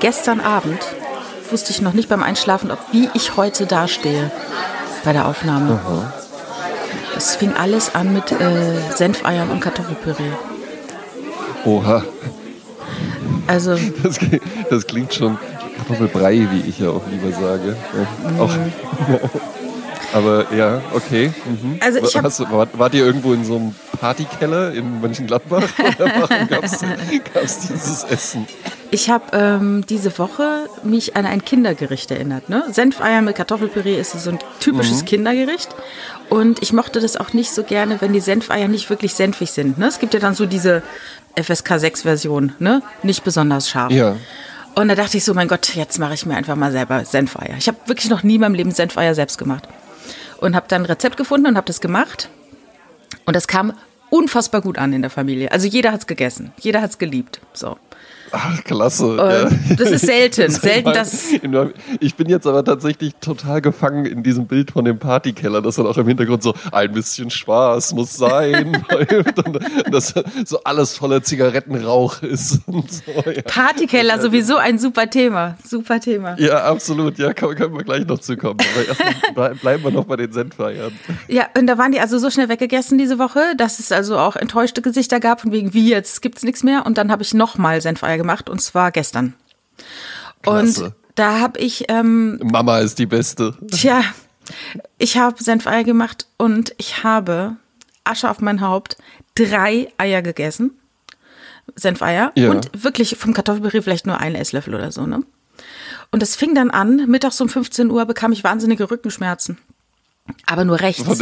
gestern Abend wusste ich noch nicht beim Einschlafen, ob, wie ich heute dastehe bei der Aufnahme. Es fing alles an mit äh, Senfeiern und Kartoffelpüree. Oha, Also, das, klingt- das klingt schon Kartoffelbrei, wie ich ja auch lieber sage. Ja, auch. Aber ja, okay. Mhm. Also ich hab- Hast wart, wart ihr irgendwo in so einem Partykeller in Mönchengladbach? Gab es dieses Essen? ich habe ähm, diese Woche mich an ein Kindergericht erinnert. Ne? Senfeier mit Kartoffelpüree ist so ein typisches Kindergericht. Und ich mochte das auch nicht so gerne, wenn die Senfeier nicht wirklich senfig sind. Ne? Es gibt ja dann so diese FSK 6-Version, ne? nicht besonders scharf. Ja. Und da dachte ich so, mein Gott, jetzt mache ich mir einfach mal selber Senfeier. Ich habe wirklich noch nie in meinem Leben Senfeier selbst gemacht. Und habe dann ein Rezept gefunden und habe das gemacht. Und das kam unfassbar gut an in der Familie. Also jeder hat's gegessen, jeder hat's geliebt. So. Ach, klasse. Äh, das ist selten. Selten, dass- Ich bin jetzt aber tatsächlich total gefangen in diesem Bild von dem Partykeller, das dann auch im Hintergrund so ein bisschen Spaß muss sein. und das so alles voller Zigarettenrauch ist. Und so, ja. Partykeller sowieso ein super Thema. Super Thema. ja, absolut. Ja, können, wir gleich noch zukommen. Aber erstmal ble- bleiben wir noch bei den Senfeiern. Ja, und da waren die also so schnell weggegessen diese Woche, dass es also auch enttäuschte Gesichter gab, von wegen, wie jetzt gibt's nichts mehr. Und dann habe ich nochmal Senfeier gemacht und zwar gestern. Klasse. Und da habe ich ähm, Mama ist die Beste. Tja, ich habe Senfeier gemacht und ich habe Asche auf mein Haupt, drei Eier gegessen. Senfeier. Ja. Und wirklich vom Kartoffelpüree vielleicht nur einen Esslöffel oder so, ne? Und das fing dann an, mittags um 15 Uhr bekam ich wahnsinnige Rückenschmerzen. Aber nur rechts.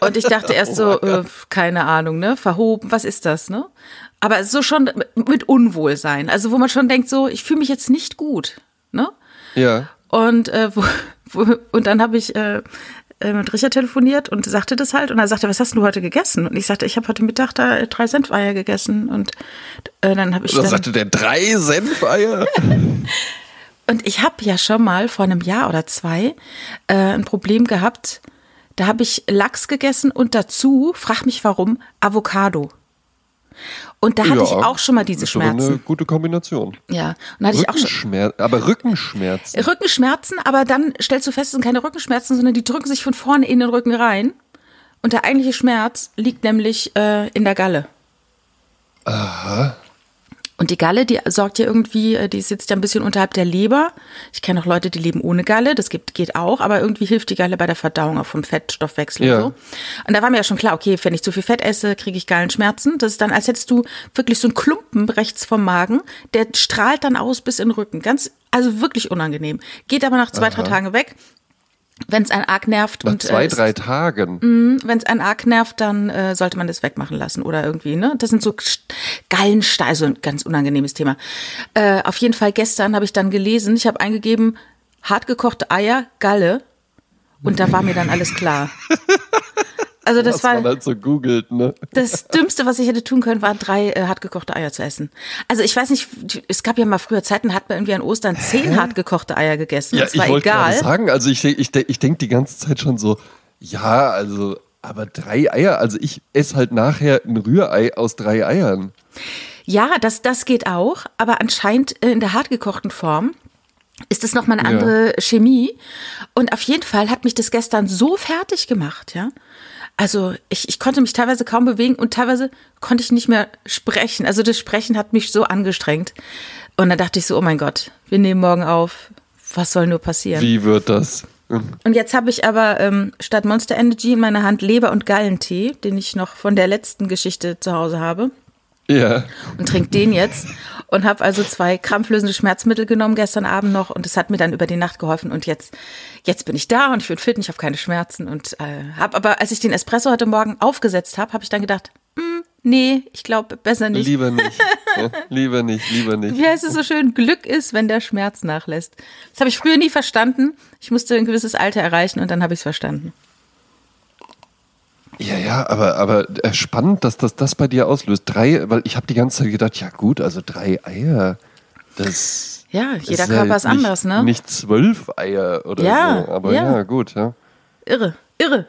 Und ich dachte erst so, äh, keine Ahnung, ne? Verhoben, was ist das, ne? Aber so schon mit- Unwohlsein. Also wo man schon denkt, so, ich fühle mich jetzt nicht gut, ne? Ja. Und, äh, wo, wo, und dann habe ich äh, äh, mit Richard telefoniert und sagte das halt. Und er sagte, was hast du heute gegessen? Und ich sagte, ich habe heute Mittag da drei Senfeier gegessen. Und äh, dann habe ich Da dann, sagte der drei Senfeier. und ich habe ja schon mal vor einem Jahr oder zwei äh, ein Problem gehabt. Da habe ich Lachs gegessen und dazu, frag mich warum, Avocado. Und da hatte Ja, ich auch schon mal diese ist aber Eine Schmerzen. gute Kombination. Ja, und hatte ich auch schon aber Rückenschmerzen. Rückenschmerzen, aber dann stellst du fest, es sind keine Rückenschmerzen, sondern die drücken sich von vorne in den Rücken rein. Und der eigentliche Schmerz liegt nämlich äh, in der Galle. Aha. Und die Galle, die sorgt ja irgendwie, äh, die sitzt ja ein bisschen unterhalb der Leber. Ich kenne auch Leute, die leben ohne Galle, das gibt, geht auch, aber irgendwie hilft die Galle bei der Verdauung auch vom Fettstoffwechsel Ja. und so. Und da war mir ja schon klar, okay, wenn ich zu viel Fett esse, kriege ich Gallenschmerzen. Das ist dann, als hättest du wirklich so einen Klumpen rechts vom Magen, der strahlt dann aus bis in den Rücken. Ganz, also wirklich unangenehm. Geht aber nach zwei, drei Tagen weg. Wenn es einen arg nervt Nach und zwei, äh, drei Tagen. wenn es einen arg nervt, dann äh, sollte man das wegmachen lassen oder irgendwie, ne? Das sind so Gallensteine, also ein ganz unangenehmes Thema. Äh, auf jeden Fall gestern habe ich dann gelesen, ich habe eingegeben, hartgekochte Eier, Galle und da war mir dann alles klar. Also das was man war halt so googelt, ne? das Dümmste, was ich hätte tun können, war drei äh, hartgekochte Eier zu essen. Also ich weiß nicht, es gab ja mal früher Zeiten, hat man irgendwie an Ostern zehn hartgekochte Eier gegessen. Ja, das ich war wollte egal. gerade sagen, also ich, ich, ich denke die ganze Zeit schon so, ja, also, aber drei Eier, also ich esse halt nachher ein Rührei aus drei Eiern. Ja, das, das geht auch, aber anscheinend äh, in der hartgekochten Form ist es nochmal eine Ja. andere Chemie. Und auf jeden Fall hat mich das gestern so fertig gemacht, ja. Also ich, ich konnte mich teilweise kaum bewegen und teilweise konnte ich nicht mehr sprechen. Also das Sprechen hat mich so angestrengt. Und dann dachte ich so, oh mein Gott, wir nehmen morgen auf. Was soll nur passieren? Wie wird das? Und jetzt habe ich aber ähm, statt Monster Energy in meiner Hand Leber- und Gallentee, den ich noch von der letzten Geschichte zu Hause habe Ja. und trinke den jetzt und habe also zwei krampflösende Schmerzmittel genommen gestern Abend noch und es hat mir dann über die Nacht geholfen und jetzt jetzt bin ich da und ich bin fit und ich habe keine Schmerzen und äh, habe aber als ich den Espresso heute Morgen aufgesetzt habe, habe ich dann gedacht, hm, nee, ich glaube besser nicht. Lieber nicht. ja, lieber nicht, lieber nicht. Wie heißt es so schön? Glück ist, wenn der Schmerz nachlässt. Das habe ich früher nie verstanden. Ich musste ein gewisses Alter erreichen und dann habe ich es verstanden. Ja, ja, aber, aber äh, spannend, dass das das bei dir auslöst. Drei, weil ich habe die ganze Zeit gedacht, ja gut, also drei Eier, das Ja, jeder ist Körper halt ist anders, nicht, ne? Nicht zwölf Eier oder Ja, so, aber ja. ja, gut, ja. Irre, irre.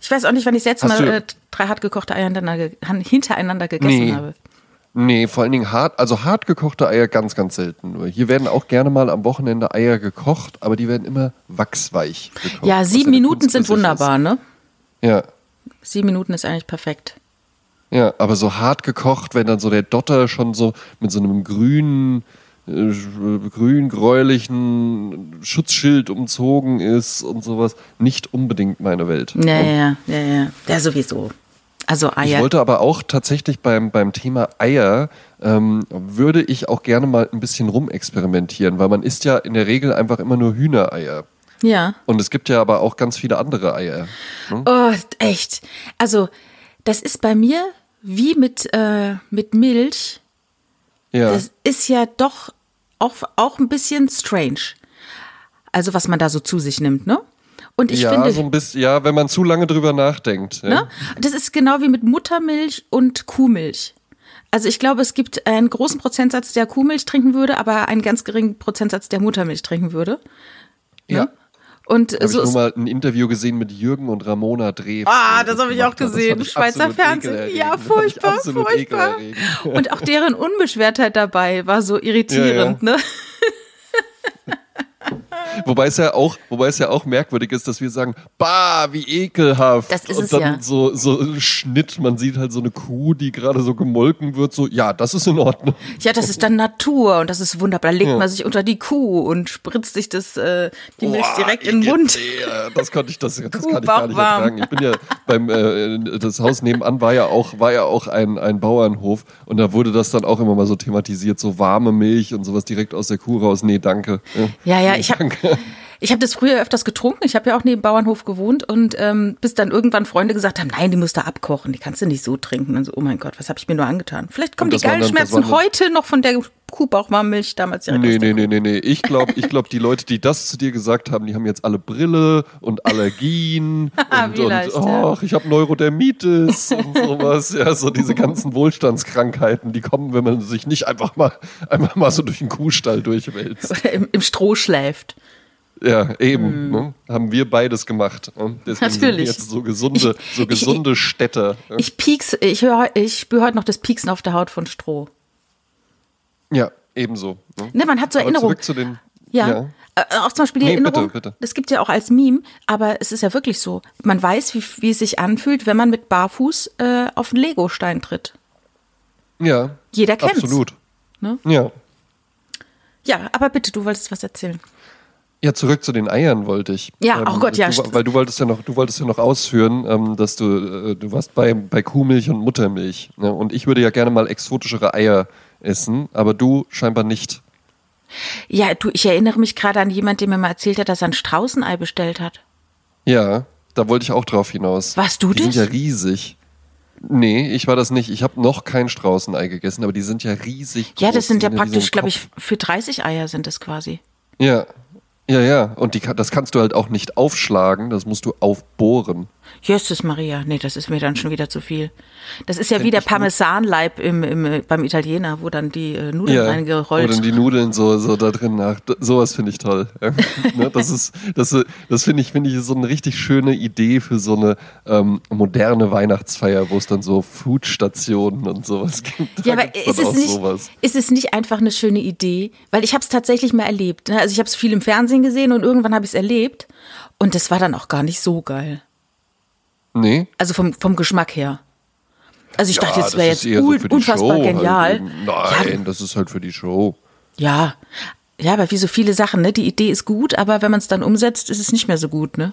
Ich weiß auch nicht, wann ich das letzte Hast Mal äh, drei hart gekochte Eier hintereinander, hintereinander gegessen Nee. habe. Nee, vor allen Dingen hart, also hart gekochte Eier ganz, ganz selten nur. Hier werden auch gerne mal am Wochenende Eier gekocht, aber die werden immer wachsweich gekocht. Ja, sieben Minuten sind wunderbar, ne? Ist. Ja, Sieben Minuten ist eigentlich perfekt. ja, aber so hart gekocht, wenn dann so der Dotter schon so mit so einem grünen, äh, grün-gräulichen Schutzschild umzogen ist und sowas, nicht unbedingt meine Welt. Ja, ja, ja, ja. Ja, sowieso. Also Ich Eier. wollte aber auch tatsächlich beim, beim Thema Eier, ähm, würde ich auch gerne mal ein bisschen rumexperimentieren, weil man isst ja in der Regel einfach immer nur Hühnereier. Ja. Und es gibt ja aber auch ganz viele andere Eier. Oh, echt. Also, das ist bei mir wie mit, äh, mit Milch. Ja. Das ist ja doch auch, auch ein bisschen strange. Also, was man da so zu sich nimmt, ne? Und ich ja, finde, so ein bisschen, ja, wenn man zu lange drüber nachdenkt. Ja. ne? das ist genau wie mit Muttermilch und Kuhmilch. Also ich glaube, es gibt einen großen Prozentsatz, der Kuhmilch trinken würde, aber einen ganz geringen Prozentsatz, der Muttermilch trinken würde. ja. Und Habe so ich nur mal ein Interview gesehen mit Jürgen und Ramona Drew. Ah, das habe ich auch gesehen. ich Schweizer Fernsehen. Ja, furchtbar, furchtbar. Und auch deren Unbeschwertheit dabei war so irritierend, ne? Wobei es ja auch, wobei es ja auch merkwürdig ist, dass wir sagen, bah, wie ekelhaft. Das ist und es dann ja. so so ein Schnitt, man sieht halt so eine Kuh, die gerade so gemolken wird, so ja, das ist in Ordnung. Ja, das ist dann Natur und das ist wunderbar. Da legt Ja. man sich unter die Kuh und spritzt sich das, äh, die Milch Boah, direkt in den Mund. Igitt, Das konnte ich, das, das kann ich gar nicht Bauchwarm. ertragen. Ich bin ja beim äh, das Haus nebenan war ja auch war ja auch ein ein Bauernhof und da wurde das dann auch immer mal so thematisiert, so warme Milch und sowas direkt aus der Kuh raus. Nee, danke. Ja, ja, ich habe Danke. ich hab das früher öfters getrunken. Ich habe ja auch neben Bauernhof gewohnt und ähm, bis dann irgendwann Freunde gesagt haben, nein, die musst du abkochen, die kannst du nicht so trinken. Und so, oh mein Gott, was habe ich mir nur angetan? Vielleicht kommen die Gallenschmerzen dann- heute noch von der Kuhbauchwarmmilch damals direkt Nee, nee, nee, nee, nee. Ich glaube, ich glaub, die Leute, die das zu dir gesagt haben, die haben jetzt alle Brille und Allergien und, und ja. ach, ich habe Neurodermitis und sowas. Ja, so diese ganzen Wohlstandskrankheiten, die kommen, wenn man sich nicht einfach mal, einfach mal so durch den Kuhstall durchwälzt. Oder im, im Stroh schläft. Ja, eben. Ne? Haben wir beides gemacht. Ne? Deswegen. Natürlich. jetzt so gesunde, so ich- gesunde Städter. ne? Ich pieks, ich höre, ich spüre heute noch das Pieksen auf der Haut von Stroh. Ja, ebenso. Ne? Ne, man hat so Erinnerungen. zurück zu den. Ja. Äh, auch zum Beispiel die Nee, Erinnerung, bitte, bitte. das gibt ja auch als Meme, aber es ist ja wirklich so. Man weiß, wie, wie es sich anfühlt, wenn man mit Barfuß äh, auf einen Legostein tritt. Ja. Jeder kennt's. Absolut. Ne? Ja. Ja, aber bitte, du wolltest was erzählen. Ja, zurück zu den Eiern wollte ich. Ähm, Ja, oh Gott, ja, Du, weil du wolltest ja noch, du wolltest ja noch ausführen, ähm, dass du, äh, du warst bei, bei Kuhmilch und Muttermilch. Ne? Und ich würde ja gerne mal exotischere Eier essen, aber du scheinbar nicht. Ja, du, ich erinnere mich gerade an jemanden, der mir mal erzählt hat, dass er ein Straußenei bestellt hat. Ja, da wollte ich auch drauf hinaus. Warst du Die sind das? ja riesig. Nee, ich war das nicht. Ich habe noch kein Straußenei gegessen, aber die sind ja riesig groß. Ja, das sind Die ja praktisch, glaube ich, für 30 Eier sind das quasi. Ja, ja, ja. Und die, das kannst du halt auch nicht aufschlagen, das musst du aufbohren. Jesus Maria, nee, das ist mir dann schon wieder zu viel. Das ist ja wie der. Parmesanleib im, im, äh, beim Italiener, wo dann die äh, Nudeln Ja, reingerollt oder die Nudeln so, so da drin nach. Sowas finde ich toll. Ne, das ist, das, das finde ich, finde ich so eine richtig schöne Idee für so eine ähm, moderne Weihnachtsfeier, wo es dann so Foodstationen und sowas gibt. Ja, aber ist dann es, nicht, sowas. ist es nicht einfach eine schöne Idee? Weil ich habe es tatsächlich mal erlebt. ne? Also ich habe es viel im Fernsehen gesehen und irgendwann habe ich es erlebt. Und das war dann auch gar nicht so geil. Nee. Also vom, vom Geschmack her. Also ich Ja, dachte, das wäre jetzt so un die unfassbar Show genial. Halt. Nein, das ist halt für die Show. Ja. Ja, aber wie so viele Sachen, ne? Die Idee ist gut, aber wenn man es dann umsetzt, ist es nicht mehr so gut, ne?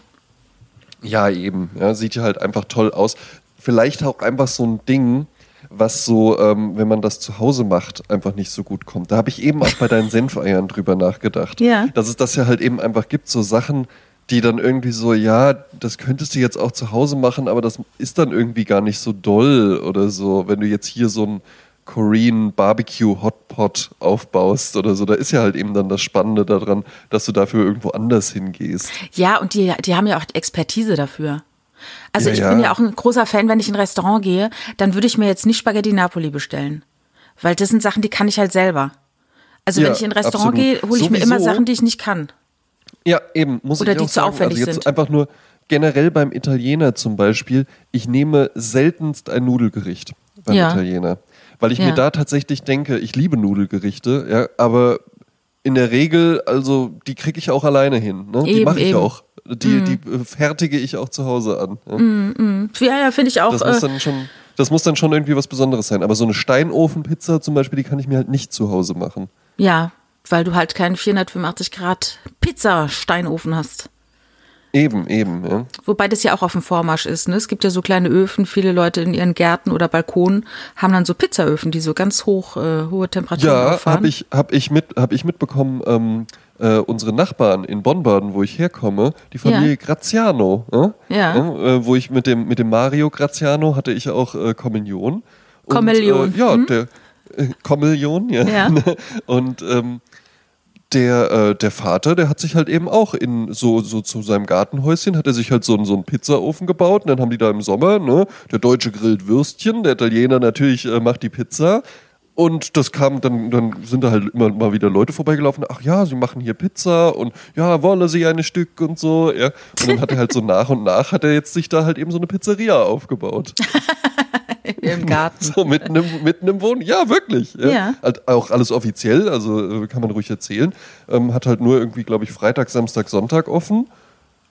Ja, eben. Ja, sieht ja halt einfach toll aus. Vielleicht auch einfach so ein Ding, was so, ähm, wenn man das zu Hause macht, einfach nicht so gut kommt. Da habe ich eben auch bei deinen Senfeiern drüber nachgedacht. Ja. Dass es das ja halt eben einfach gibt, so Sachen, die dann irgendwie so, ja, das könntest du jetzt auch zu Hause machen, aber das ist dann irgendwie gar nicht so doll oder so, wenn du jetzt hier so ein Korean Barbecue Hotpot aufbaust oder so, da ist ja halt eben dann das Spannende daran, dass du dafür irgendwo anders hingehst. Ja, und die, die haben ja auch Expertise dafür. Also Ja, ich ja. bin ja auch ein großer Fan, wenn ich in ein Restaurant gehe, dann würde ich mir jetzt nicht Spaghetti Napoli bestellen. Weil das sind Sachen, die kann ich halt selber. Also Ja, wenn ich in ein Restaurant absolut. gehe, hole ich mir immer Sowieso- Sachen, die ich nicht kann. Ja, eben, muss Oder ich die auch zu sagen. aufwendig also jetzt sind. einfach nur generell beim Italiener zum Beispiel, ich nehme seltenst ein Nudelgericht beim Ja. Italiener. weil ich Ja. mir da tatsächlich denke, ich liebe Nudelgerichte, ja, aber in der Regel, also die kriege ich auch alleine hin. Ne? die Eben, mache ich eben. auch. Die, die äh, fertige ich auch zu Hause an. Ja? Ja, ja, finde ich auch. Das muss Äh, dann schon, das muss dann schon irgendwie was Besonderes sein. Aber so eine Steinofenpizza zum Beispiel, die kann ich mir halt nicht zu Hause machen. ja, weil du halt keinen 485 Grad Pizza-Steinofen hast. Eben, eben, ja. Wobei das ja auch auf dem Vormarsch ist. Ne? Es gibt ja so kleine Öfen, viele Leute in ihren Gärten oder Balkonen haben dann so Pizzaöfen, die so ganz hoch, äh, hohe Temperaturen Ja, auffahren. habe ich, hab ich, mit, hab ich mitbekommen, ähm, äh, unsere Nachbarn in Bonn-Baden, wo ich herkomme, die Familie Ja. Graziano, äh? Ja. äh, wo ich mit dem, mit dem Mario Graziano hatte ich auch äh, Kommunion. Kommunion, Äh, ja, hm? der äh, Kommunion, ja. Ja. Und ähm, der, äh, der Vater, der hat sich halt eben auch in so, so zu seinem Gartenhäuschen, hat er sich halt so, einen- so einen Pizzaofen gebaut und dann haben die da im Sommer, ne, der Deutsche grillt Würstchen, der Italiener natürlich äh, macht die Pizza. Und das kam, dann, dann sind da halt immer mal wieder Leute vorbeigelaufen, ach ja, sie machen hier Pizza und ja, wolle sie ein Stück und so, ja. Und dann hat er halt so nach und nach, hat er jetzt sich da halt eben so eine Pizzeria aufgebaut. Im Garten. So mitten im, mitten im Wohnen. Ja, wirklich. Ja. Ja. Halt auch alles offiziell, also äh, kann man ruhig erzählen. Ähm, hat halt nur irgendwie, glaube ich, Freitag, Samstag, Sonntag offen.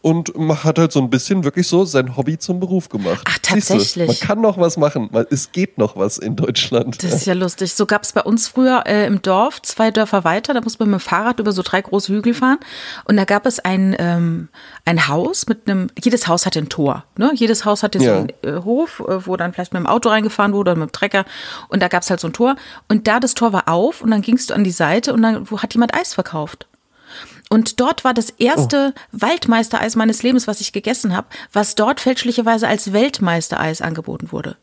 Und hat halt so ein bisschen wirklich so sein Hobby zum Beruf gemacht. Ach, tatsächlich? man kann noch was machen. Man, es geht noch was in Deutschland. Das ist ja lustig. So gab es bei uns früher äh, im Dorf, zwei Dörfer weiter, da muss man mit dem Fahrrad über so drei große Hügel fahren. Und da gab es ein, ähm, ein Haus mit einem, jedes Haus hatte ein Tor. Ne? Jedes Haus hatte so Ja. einen äh, Hof, äh, wo dann vielleicht mit dem Auto reingefahren wurde oder mit dem Trecker. Und da gab es halt so ein Tor. Und da das Tor war auf und dann gingst du an die Seite und dann wo hat jemand Eis verkauft. Und dort war das erste Waldmeistereis meines Lebens, was ich gegessen habe, was dort fälschlicherweise als Weltmeistereis angeboten wurde.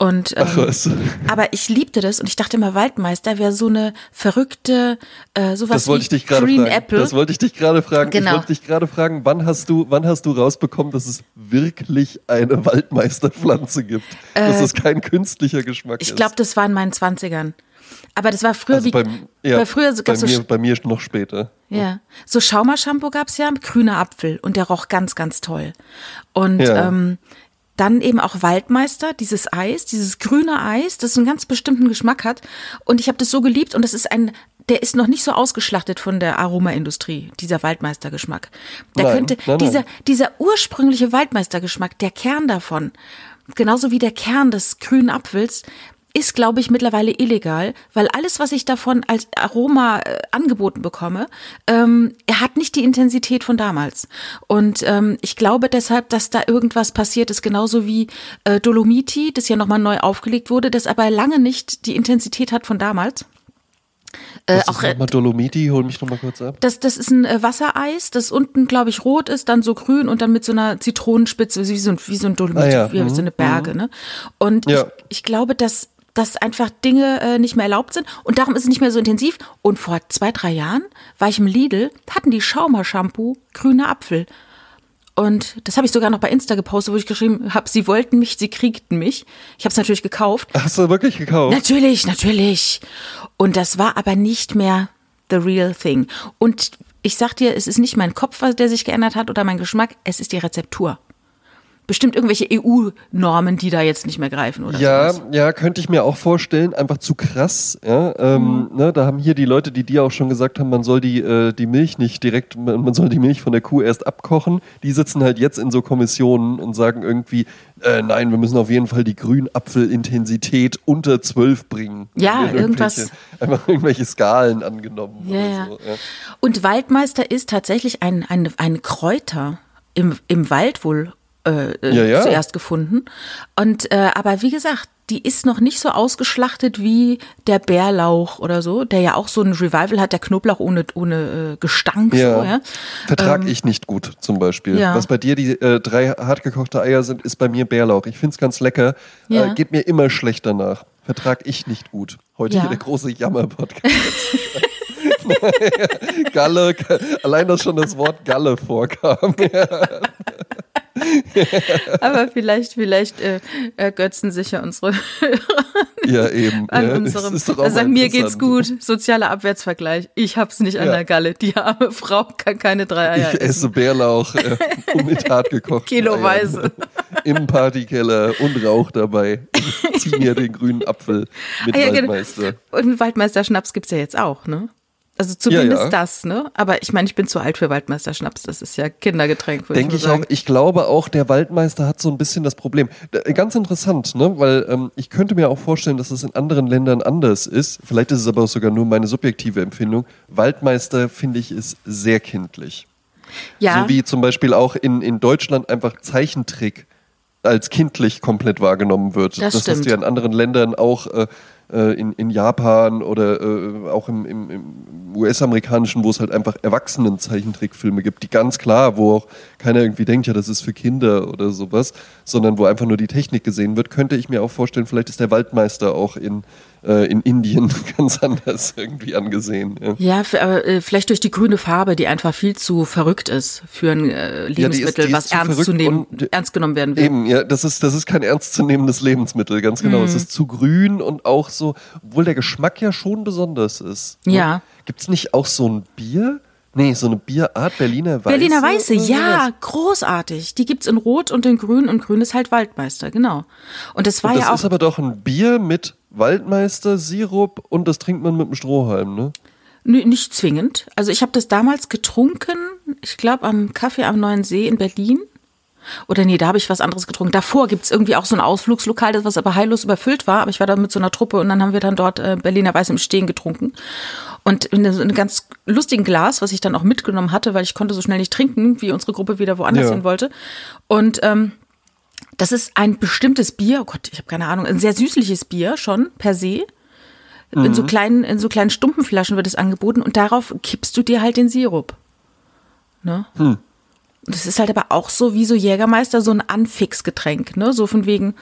Und ähm, Ach was. aber ich liebte das und ich dachte immer, Waldmeister wäre so eine verrückte, äh, sowas Das wollte wie ich dich Green fragen. Apple. Das wollte ich dich gerade fragen. Genau. Ich wollte dich gerade fragen, wann hast du, wann hast du rausbekommen, dass es wirklich eine Waldmeisterpflanze gibt? dass es kein künstlicher Geschmack Äh, ich ist. glaube, das war in meinen Zwanzigern. Aber das war früher also wie, beim, ja, weil früher so bei, so, mir, bei mir noch später. ja, so Schaumershampoo gab's ja mit grüner Apfel und der roch ganz, ganz toll. Und Ja. ähm, dann eben auch Waldmeister, dieses Eis, dieses grüne Eis, das einen ganz bestimmten Geschmack hat. Und ich habe das so geliebt und das ist ein, der ist noch nicht so ausgeschlachtet von der Aromaindustrie, dieser Waldmeistergeschmack. Der Nein, könnte, nein, nein. dieser, dieser ursprüngliche Waldmeistergeschmack, der Kern davon, genauso wie der Kern des grünen Apfels, ist, glaube ich, mittlerweile illegal, weil alles, was ich davon als Aroma äh, angeboten bekomme, ähm, hat nicht die Intensität von damals. Und ähm, ich glaube deshalb, dass da irgendwas passiert ist, genauso wie äh, Dolomiti, das ja nochmal neu aufgelegt wurde, das aber lange nicht die Intensität hat von damals. Äh, auch ist äh, nochmal Dolomiti, hol mich nochmal kurz ab. das, das ist ein äh, Wassereis, das unten, glaube ich, rot ist, dann so grün und dann mit so einer Zitronenspitze, wie so ein, wie so ein Dolomit, Ah ja, wie mhm, so eine Berge. Ne? Und Ja. ich, ich glaube, dass, dass einfach Dinge äh, nicht mehr erlaubt sind und darum ist es nicht mehr so intensiv. Und vor zwei, drei Jahren war ich im Lidl, hatten die Schaumer-Shampoo grüner Apfel. Und das habe ich sogar noch bei Insta gepostet, wo ich geschrieben habe, sie wollten mich, sie kriegten mich. Ich habe es natürlich gekauft. Hast du wirklich gekauft? Natürlich, natürlich. Und das war aber nicht mehr the real thing. Und ich sag dir, es ist nicht mein Kopf, der sich geändert hat oder mein Geschmack, es ist die Rezeptur. Bestimmt irgendwelche EU-Normen, die da jetzt nicht mehr greifen oder Ja, sowas. ja, könnte ich mir auch vorstellen. Einfach zu krass. Ja, ähm, Mhm. ne, da haben hier die Leute, die dir auch schon gesagt haben, man soll die, äh, die Milch nicht direkt, man, soll die Milch von der Kuh erst abkochen. Die sitzen halt jetzt in so Kommissionen und sagen irgendwie, äh, nein, wir müssen auf jeden Fall die Grünapfelintensität unter 12 bringen. Ja, irgendwas- Einfach irgendwelche Skalen angenommen. Ja. So, ja. Und Waldmeister ist tatsächlich ein, ein, ein Kräuter im, im Wald wohl äh, äh, Ja, ja. zuerst gefunden. Und äh, aber wie gesagt, die ist noch nicht so ausgeschlachtet wie der Bärlauch oder so, der ja auch so ein Revival hat, der Knoblauch ohne, ohne äh, Gestank. Ja. So, ja. Vertrag ich nicht gut, zum Beispiel. ja. Was bei dir die äh, drei hartgekochte Eier sind, ist bei mir Bärlauch. Ich finde es ganz lecker. Ja. Äh, geht mir immer schlecht danach. Vertrag ich nicht gut. Heute Ja. hier der große Jammer-Podcast. Galle, allein dass schon das Wort Galle vorkam. Aber vielleicht, vielleicht äh, ergötzen sich ja unsere Ja, eben. an ja. unserem. Das ist doch auch Also mir geht's gut. Sozialer Abwärtsvergleich. Ich hab's nicht an Ja. der Galle. Die arme Frau kann keine drei Eier Ich essen. esse Bärlauch äh, und mit hart gekocht. Kiloweise. Im Partykeller und Rauch dabei. Zieh mir den grünen Apfel mit Ah, ja, genau. Waldmeister. Und Waldmeister-Schnaps gibt's ja jetzt auch, ne? Also zumindest ja. das, ne? Aber ich meine, ich bin zu alt für Waldmeister-Schnaps. Das ist ja Kindergetränk, Denke ich ich auch. Ich glaube auch, der Waldmeister hat so ein bisschen das Problem. Ganz interessant, ne? Weil ähm, ich könnte mir auch vorstellen, dass es in anderen Ländern anders ist. Vielleicht ist es aber auch sogar nur meine subjektive Empfindung. Waldmeister, finde ich, ist sehr kindlich. Ja, So wie zum Beispiel auch in, in Deutschland einfach Zeichentrick als kindlich komplett wahrgenommen wird. Das hast stimmt. du ja in anderen Ländern auch äh, in, in Japan oder äh, auch im, im, im US-amerikanischen, wo es halt einfach Erwachsenen-Zeichentrickfilme gibt, die ganz klar, wo auch keiner irgendwie denkt, ja, das ist für Kinder oder sowas, sondern wo einfach nur die Technik gesehen wird, könnte ich mir auch vorstellen, vielleicht ist der Waldmeister auch in, äh, in Indien ganz anders irgendwie angesehen. Ja. ja, äh, vielleicht durch die grüne Farbe, die einfach viel zu verrückt ist für ein äh, Lebensmittel, die ist was ernst, zu nehmen, und- ernst genommen werden will. Eben, ja, das ist, das ist kein ernstzunehmendes Lebensmittel, ganz genau. Mhm. Es ist zu grün und auch so, obwohl der Geschmack ja schon besonders ist. ne? Ja. Gibt es nicht auch so ein Bier? Nee, so eine Bierart, Berliner Weiße? Berliner Weiße, ja, großartig. Die gibt's in Rot und in Grün und Grün ist halt Waldmeister, genau. Und das war Das ja auch ist aber doch ein Bier mit Waldmeister, Sirup und das trinkt man mit einem Strohhalm, ne? Nö, nicht zwingend. Also ich habe das damals getrunken, ich glaube am Kaffee am Neuen See in Berlin. Oder nee, da habe ich was anderes getrunken. Davor gibt's irgendwie auch so ein Ausflugslokal, das was aber heillos überfüllt war. Aber ich war da mit so einer Truppe und dann haben wir dann dort äh, Berliner Weiß im Stehen getrunken. Und in so einem ganz lustigen Glas, was ich dann auch mitgenommen hatte, weil ich konnte so schnell nicht trinken, wie unsere Gruppe wieder woanders Ja. hin wollte. Und ähm, das ist ein bestimmtes Bier, oh Gott, ich habe keine Ahnung, ein sehr süßliches Bier schon per se. In so kleinen, in so kleinen Stumpenflaschen wird es angeboten und darauf kippst du dir halt den Sirup. Ne? Das ist halt aber auch so wie so Jägermeister, so ein Anfixgetränk, ne? So von wegen,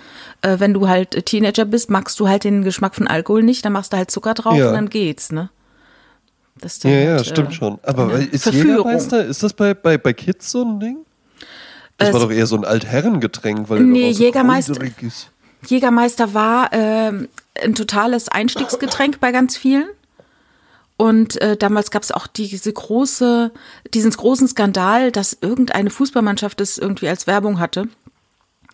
äh, wenn du halt Teenager bist, magst du halt den Geschmack von Alkohol nicht, dann machst du halt Zucker drauf Ja. und dann geht's, ne? Das Ja, ja, halt, stimmt äh, schon. Aber ist Verführung. Jägermeister, ist das bei, bei, bei Kids so ein Ding? Das war doch eher so ein Altherrengetränk, weil Nee, so Jägermeister- ist. Jägermeister war ähm, ein totales Einstiegsgetränk bei ganz vielen. Und äh, damals gab es auch diese große, diesen großen Skandal, dass irgendeine Fußballmannschaft das irgendwie als Werbung hatte.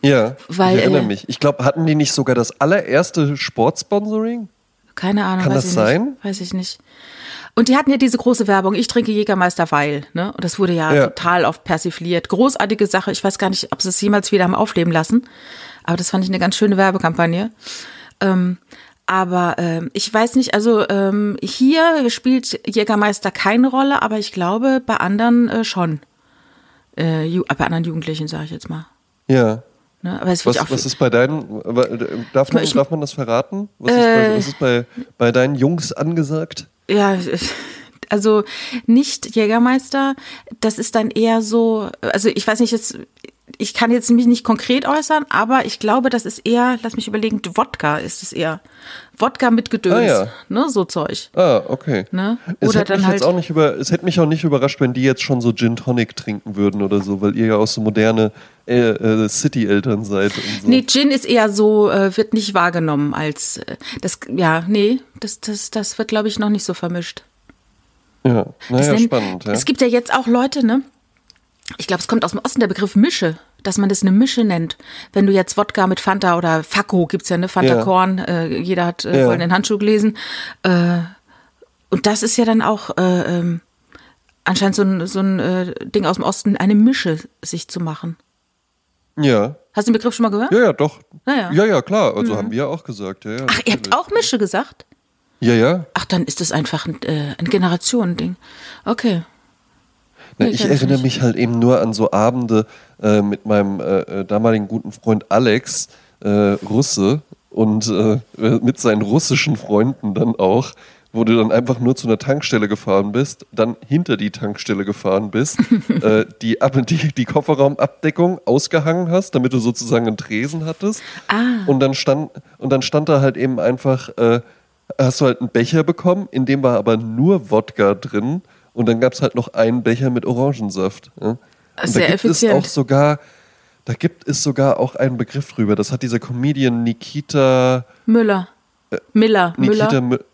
Ja, Weil, ich erinnere äh, mich. Ich glaube, hatten die nicht sogar das allererste Sportsponsoring? Keine Ahnung, Kann das sein? nicht. Weiß ich nicht. Und die hatten ja diese große Werbung, ich trinke Jägermeister weil, ne? Und das wurde ja, Ja. total oft persifliert. Großartige Sache. Ich weiß gar nicht, ob sie es jemals wieder haben aufleben lassen. Aber das fand ich eine ganz schöne Werbekampagne. Ähm, aber ähm, ich weiß nicht, also ähm, hier spielt Jägermeister keine Rolle, aber ich glaube bei anderen äh, schon. Äh, bei anderen Jugendlichen, sage ich jetzt mal. Ja. Ne? Aber Was, was ist bei deinen, darf man, Ich- darf man das verraten? Was ist, bei, was ist bei, bei deinen Jungs angesagt? Ja, also nicht Jägermeister, das ist dann eher so, also ich weiß nicht, jetzt, ich kann jetzt mich nicht konkret äußern, aber ich glaube, das ist eher, lass mich überlegen, Wodka ist es eher. Wodka mit Gedöns, Ah, ja. ne, so Zeug. Ah, okay. Ne? Es Oder hätte dann mich halt, jetzt auch nicht über, es hätte mich auch nicht überrascht, wenn die jetzt schon so Gin Tonic trinken würden oder so, weil ihr ja auch so moderne äh, äh, City-Eltern seid und so. nee, Gin ist eher so, äh, wird nicht wahrgenommen als, äh, das, ja, nee, das, das, das wird, glaube ich, noch nicht so vermischt. Ja, naja, spannend. Ja. Es gibt ja jetzt auch Leute, ne? Ich glaube, es kommt aus dem Osten der Begriff Mische, dass man das eine Mische nennt. Wenn du jetzt Wodka mit Fanta oder Fakko gibt's ja, ne? Fanta Ja. Korn, äh, jeder hat äh, Ja. goldenen Handschuh gelesen. Äh, und das ist ja dann auch äh, ähm, anscheinend so ein, so ein äh, Ding aus dem Osten, eine Mische sich zu machen. ja. Hast du den Begriff schon mal gehört? Ja, ja, doch. Ja, ja. ja, klar. Also haben wir ja auch gesagt. Ja, ja, Ach, ihr habt auch Mische gesagt? Ja, ja. Ach, dann ist das einfach ein, äh, ein Generationending. Okay. Na, ich erinnere mich halt eben nur an so Abende äh, mit meinem äh, äh, damaligen guten Freund Alex, äh, Russe, und äh, mit seinen russischen Freunden dann auch, wo du dann einfach nur zu einer Tankstelle gefahren bist, dann hinter die Tankstelle gefahren bist, äh, die, Ab- die, die Kofferraumabdeckung ausgehangen hast, damit du sozusagen einen Tresen hattest. Ah. Und dann stand, und dann stand da halt eben einfach, äh, hast du halt einen Becher bekommen, in dem war aber nur Wodka drin. Und dann gab es halt noch einen Becher mit Orangensaft. Ja? Und Sehr da gibt effizient. es auch sogar da gibt es sogar auch einen Begriff drüber. Das hat dieser Comedian Nikita. Müller. Miller. Nikita Müller. Mi-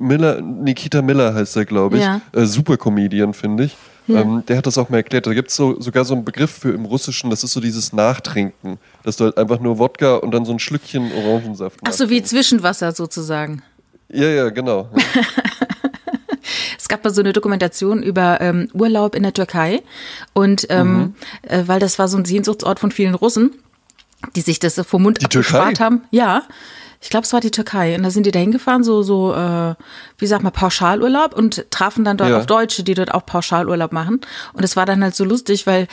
Miller, Nikita Miller heißt er, glaube ich. Ja. Äh, super Comedian, finde ich. Ja. Ähm, der hat das auch mal erklärt. Da gibt es so, sogar so einen Begriff für im Russischen, das ist so dieses Nachtrinken. Dass du halt einfach nur Wodka und dann so ein Schlückchen Orangensaft Ach so, wie. Zwischenwasser sozusagen. Ja, ja, genau. Es gab mal so eine Dokumentation über ähm, Urlaub in der Türkei und ähm, Mhm. äh, weil das war so ein Sehnsuchtsort von vielen Russen, die sich das vom Mund Die abgespart Türkei? haben. Ja, ich glaube, es war die Türkei. Und da sind die da hingefahren, so, so äh, wie sagt man, Pauschalurlaub und trafen dann dort Ja. auf Deutsche, die dort auch Pauschalurlaub machen. Und es war dann halt so lustig, weil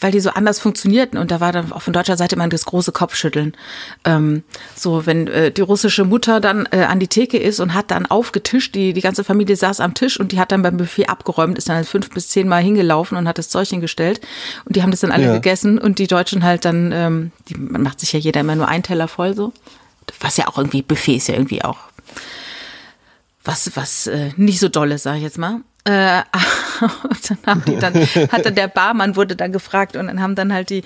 weil die so anders funktionierten und da war dann auch von deutscher Seite immer das große Kopfschütteln. Ähm, so, wenn äh, die russische Mutter dann äh, an die Theke ist und hat dann aufgetischt, die, die ganze Familie saß am Tisch und die hat dann beim Buffet abgeräumt, ist dann halt fünf bis zehn Mal hingelaufen und hat das Zeug hingestellt und die haben das dann alle Ja. gegessen und die Deutschen halt dann, ähm, die man macht sich ja jeder immer nur einen Teller voll so. Was ja auch irgendwie, Buffet ist ja irgendwie auch was, was äh, nicht so dolle, sage ich jetzt mal. Äh, dann haben die dann, hat dann der Barmann wurde dann gefragt und dann haben dann halt die,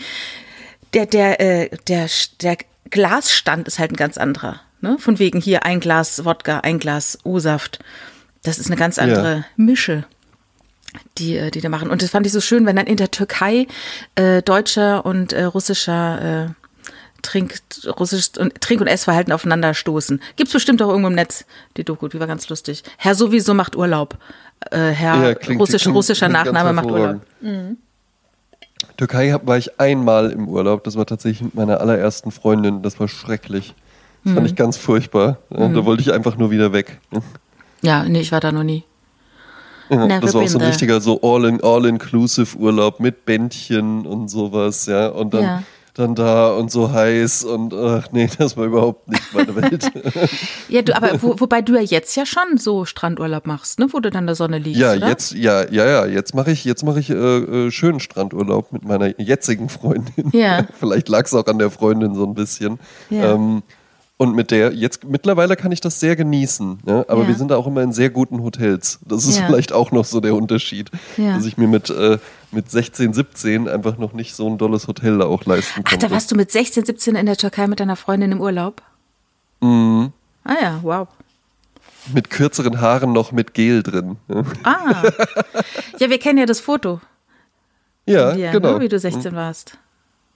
der, der, äh, der, der Glasstand ist halt ein ganz anderer. Ne? Von wegen hier ein Glas Wodka, ein Glas O-Saft. Das ist eine ganz andere Ja. Mische, die, äh, die da machen. Und das fand ich so schön, wenn dann in der Türkei äh, deutscher und äh, russischer äh, Trink, russisch und Trink- und Essverhalten aufeinander stoßen. Gibt's bestimmt auch irgendwo im Netz, die Doku, die war ganz lustig. Herr sowieso macht Urlaub. Äh, Herr Ja, klingt- russisch, klingt- russischer klingt Nachname macht Urlaub. hervorragend. Türkei war ich einmal im Urlaub. Das war tatsächlich mit meiner allerersten Freundin. Das war schrecklich. Das Mhm. fand ich ganz furchtbar. Ja, Da wollte ich einfach nur wieder weg. Ja, nee, ich war da noch nie. Ja, das war auch so ein richtiger so all-in- all-inclusive Urlaub mit Bändchen und sowas, ja. Und dann, Ja. Dann da und so heiß und ach nee, das war überhaupt nicht meine Welt. Ja, du, aber wo, wobei du ja jetzt ja schon so Strandurlaub machst, ne, wo du dann in der Sonne liegst, ja, oder? jetzt, ja, ja, ja, jetzt mache ich, jetzt mache ich äh, äh, schönen Strandurlaub mit meiner jetzigen Freundin. Ja. Vielleicht lag es auch an der Freundin so ein bisschen. Ja. Ähm, und mit der, jetzt mittlerweile kann ich das sehr genießen. Ja? Aber Ja. wir sind da auch immer in sehr guten Hotels. Das ist Ja. vielleicht auch noch so der Unterschied. Dass ich mir mit, äh, mit 16, 17 einfach noch nicht so ein dolles Hotel da auch leisten Ach, konnte. da warst du mit 16, 17 in der Türkei mit deiner Freundin im Urlaub? Mhm. Ah ja, wow. Mit kürzeren Haaren noch mit Gel drin. Ah. ja, wir kennen ja das Foto ja dir, genau. ne, wie du 16 warst.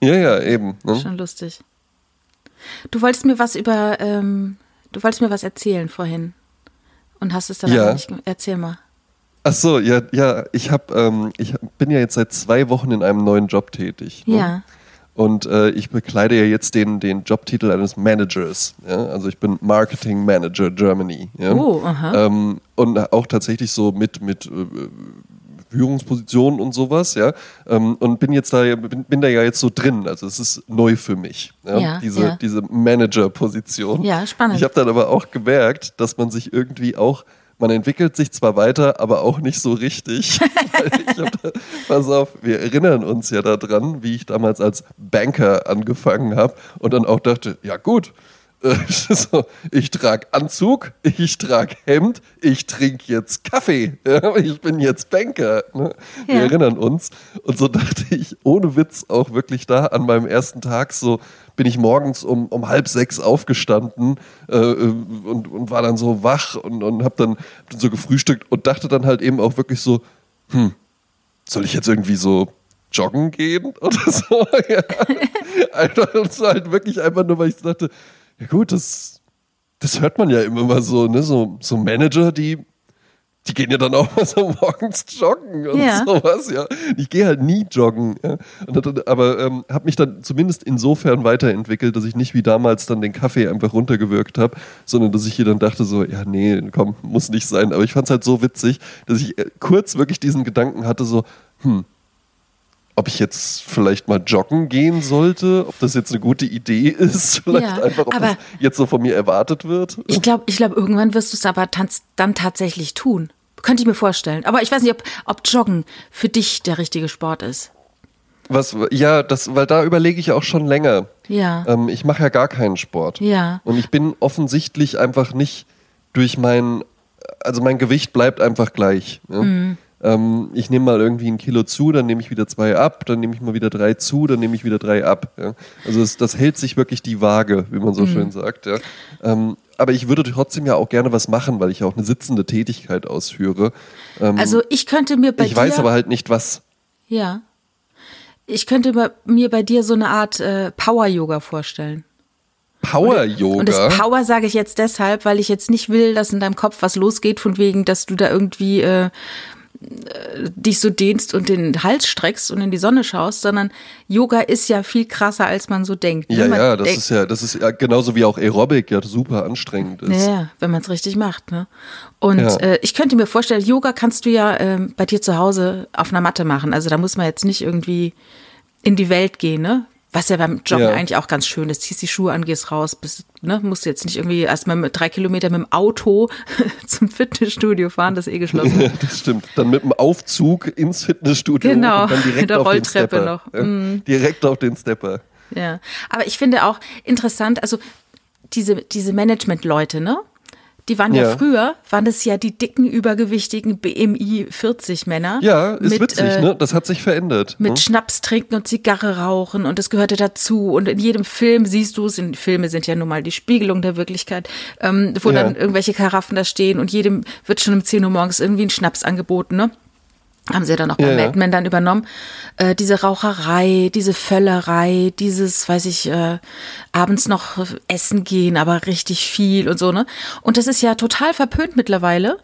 Ja, ja, eben. Ne? Schon lustig. Du wolltest mir was über, ähm, du wolltest mir was erzählen vorhin. Und hast es dann Ja. aber nicht. Erzähl mal. Ach so, ja, ja, ich hab, ähm, ich bin ja jetzt seit zwei Wochen in einem neuen Job tätig. Ne? Ja. Und äh, ich bekleide ja jetzt den, den Jobtitel eines Managers. Ja? Also ich bin Marketing Manager Germany. Ja? Oh, aha. Ähm, und auch tatsächlich so mit, mit äh, Führungspositionen und sowas, ja. Ähm, und bin jetzt da, bin, bin da ja jetzt so drin. Also es ist neu für mich. Ja? Ja, diese, ja. diese Manager-Position. Ja, spannend. Ich habe dann aber auch gemerkt, dass man sich irgendwie auch man entwickelt sich zwar weiter, aber auch nicht so richtig. Da, pass auf, wir erinnern uns ja daran, wie ich damals als Banker angefangen habe und dann auch dachte, ja gut, so, ich trage Anzug, ich trage Hemd, ich trinke jetzt Kaffee, ja, ich bin jetzt Banker. Ne? Wir Ja. erinnern uns. Und so dachte ich, ohne Witz, auch wirklich da an meinem ersten Tag so, bin ich morgens um, um halb sechs aufgestanden äh, und, und war dann so wach und, und habe dann, hab dann so gefrühstückt und dachte dann halt eben auch wirklich so, hm, soll ich jetzt irgendwie so joggen gehen oder so? Ja. Einfach, das war halt wirklich einfach nur, weil ich dachte, ja gut, das, das hört man ja immer mal so, ne? So, so Manager, die, die gehen ja dann auch mal so morgens joggen und Ja. sowas, ja. Ich gehe halt nie joggen, ja. Dann, aber ähm, habe mich dann zumindest insofern weiterentwickelt, dass ich nicht wie damals dann den Kaffee einfach runtergewirkt habe, sondern dass ich hier dann dachte so, ja nee, komm, muss nicht sein. Aber ich fand es halt so witzig, dass ich äh, kurz wirklich diesen Gedanken hatte so, hm, ob ich jetzt vielleicht mal joggen gehen sollte, ob das jetzt eine gute Idee ist, vielleicht Ja, einfach, ob das jetzt so von mir erwartet wird. Ich glaube, ich glaub, irgendwann wirst du es aber tanz, dann tatsächlich tun. Könnte ich mir vorstellen. Aber ich weiß nicht, ob, ob Joggen für dich der richtige Sport ist. Was, ja, das, weil da überlege ich auch schon länger. Ja. Ähm, ich mache ja gar keinen Sport. Ja. Und ich bin offensichtlich einfach nicht durch mein, also mein Gewicht bleibt einfach gleich. Ja? Mhm. Ähm, ich nehme mal irgendwie ein Kilo zu, dann nehme ich wieder zwei ab, dann nehme ich mal wieder drei zu, dann nehme ich wieder drei ab. Ja. Also das, das hält sich wirklich die Waage, wie man so mhm. schön sagt. Ja. Ähm, aber ich würde trotzdem ja auch gerne was machen, weil ich ja auch eine sitzende Tätigkeit ausführe. Ähm, also ich könnte mir bei ich dir. Ich weiß aber halt nicht was. Ja. Ich könnte mir bei dir so eine Art äh, Power-Yoga vorstellen. Power-Yoga? Und das Power sage ich jetzt deshalb, weil ich jetzt nicht will, dass in deinem Kopf was losgeht, von wegen, dass du da irgendwie äh, dich so dehnst und den Hals streckst und in die Sonne schaust, sondern Yoga ist ja viel krasser, als man so denkt. Ne? Ja, ja, das ist ja, das ist ja genauso wie auch Aerobic ja super anstrengend ist. Ja, wenn man es richtig macht. Ne? Und ja. äh, ich könnte mir vorstellen, Yoga kannst du ja äh, bei dir zu Hause auf einer Matte machen. Also da muss man jetzt nicht irgendwie in die Welt gehen, ne? Was ja beim Joggen ja. eigentlich auch ganz schön ist. Ziehst die Schuhe an, gehst raus, bist, ne, musst du jetzt nicht irgendwie erstmal mit drei Kilometer mit dem Auto zum Fitnessstudio fahren, das ist eh geschlossen. Ja, das stimmt. Dann mit dem Aufzug ins Fitnessstudio genau. und dann direkt mit der auf Rolltreppe den Stepper. noch. Mm. Direkt auf den Stepper. Ja, aber ich finde auch interessant, also diese, diese Management-Leute, ne? Die waren ja. ja. früher, waren es ja die dicken, übergewichtigen BMI 40 Männer. Ja, ist mit, witzig, äh, ne? Das hat sich verändert. Mit ne? Schnaps trinken und Zigarre rauchen und das gehörte dazu. Und in jedem Film siehst du es, in Filme sind ja nun mal die Spiegelung der Wirklichkeit, ähm, wo ja. dann irgendwelche Karaffen da stehen und jedem wird schon um 10 Uhr morgens irgendwie ein Schnaps angeboten, ne? Haben sie ja dann auch bei ja, Mad Men dann übernommen, äh, diese Raucherei, diese Völlerei, dieses, weiß ich, äh, abends noch essen gehen, aber richtig viel und so, ne? Und das ist ja total verpönt mittlerweile.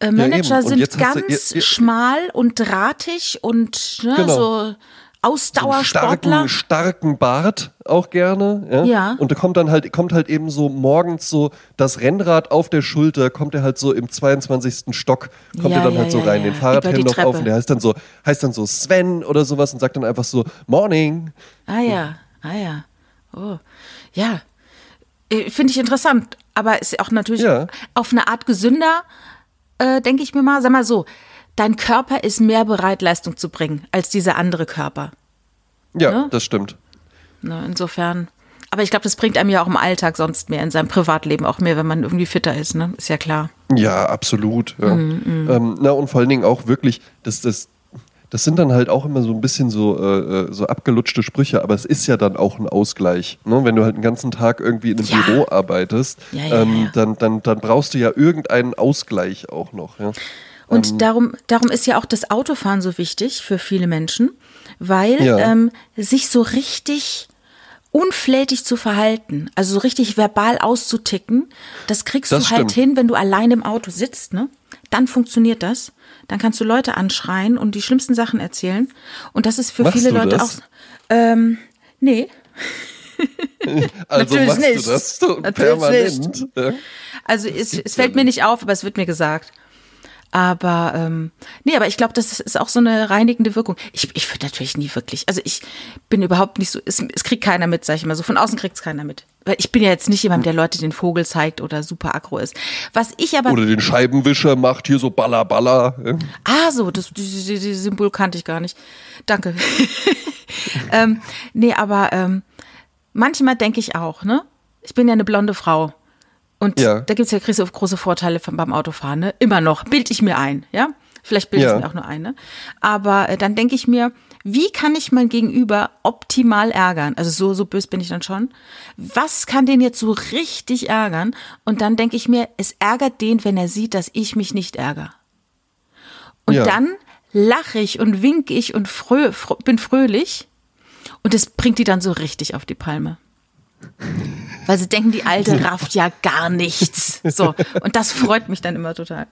Äh, Manager ja, sind ganz du, schmal und drahtig und ne, genau. so Ausdauersportler. So starken, starken Bart auch gerne. Ja? ja. Und da kommt dann halt, kommt halt eben so morgens so das Rennrad auf der Schulter, kommt er halt so im 22. Stock, kommt ja, er dann ja, halt so rein, den Fahrradhelm noch auf und der heißt dann so, heißt dann so Sven oder sowas und sagt dann einfach so Morning. Ah ja, ah ja. Oh. Ja. Äh, finde ich interessant, aber ist auch natürlich auf eine Art gesünder, äh, denke ich mir mal. Sag mal so, dein Körper ist mehr bereit, Leistung zu bringen, als dieser andere Körper. Ja, ne? das stimmt. Ne, insofern. Aber ich glaube, das bringt einem ja auch im Alltag sonst mehr, in seinem Privatleben auch mehr, wenn man irgendwie fitter ist, ne? Ist ja klar. Ja, absolut. Ja. Mm, mm. Ähm, na, und vor allen Dingen auch wirklich, das, das, das sind dann halt auch immer so ein bisschen so, äh, äh, so abgelutschte Sprüche, aber es ist ja dann auch ein Ausgleich. Ne? Wenn du halt den ganzen Tag irgendwie in einem ja. Büro arbeitest, ja, ähm, Dann, dann, dann brauchst du ja irgendeinen Ausgleich auch noch. Ja? Und ähm, darum, darum ist ja auch das Autofahren so wichtig für viele Menschen, weil ja. ähm, sich so richtig unflätig zu verhalten, also so richtig verbal auszuticken, das kriegst das du halt hin, wenn du allein im Auto sitzt, ne? Dann funktioniert das. Dann kannst du Leute anschreien und die schlimmsten Sachen erzählen. Und das ist für machst viele Leute das? auch. Ähm, nee. also Natürlich machst nicht. du das so permanent. Nicht. Also es, es fällt mir nicht auf, aber es wird mir gesagt. Aber ähm, nee, aber ich glaube, das ist auch so eine reinigende Wirkung. Ich, ich würde natürlich nie wirklich, also ich bin überhaupt nicht so, es, es kriegt keiner mit, sag ich mal so. Von außen kriegt es keiner mit. Weil ich bin ja jetzt nicht jemand, der Leute den Vogel zeigt oder super aggro ist. Was ich aber. Oder den Scheibenwischer macht hier so Baller Baller. Ah, so, das, dieses die Symbol kannte ich gar nicht. Danke. ähm, nee, aber ähm, manchmal denke ich auch, ne? Ich bin ja eine blonde Frau. Und ja. da gibt's ja kriegst du große Vorteile vom, beim Autofahren, ne? Immer noch, bild ich mir ein, ja? Vielleicht bilde ja. ich mir auch nur ein, ne? Aber äh, dann denke ich mir, wie kann ich mein Gegenüber optimal ärgern? Also so, so bös bin ich dann schon. Was kann den jetzt so richtig ärgern? Und dann denke ich mir, es ärgert den, wenn er sieht, dass ich mich nicht ärgere. Und ja. dann lache ich und winke ich und frö, frö, bin fröhlich. Und das bringt die dann so richtig auf die Palme. Weil sie denken, die Alte rafft ja gar nichts. So. Und das freut mich dann immer total.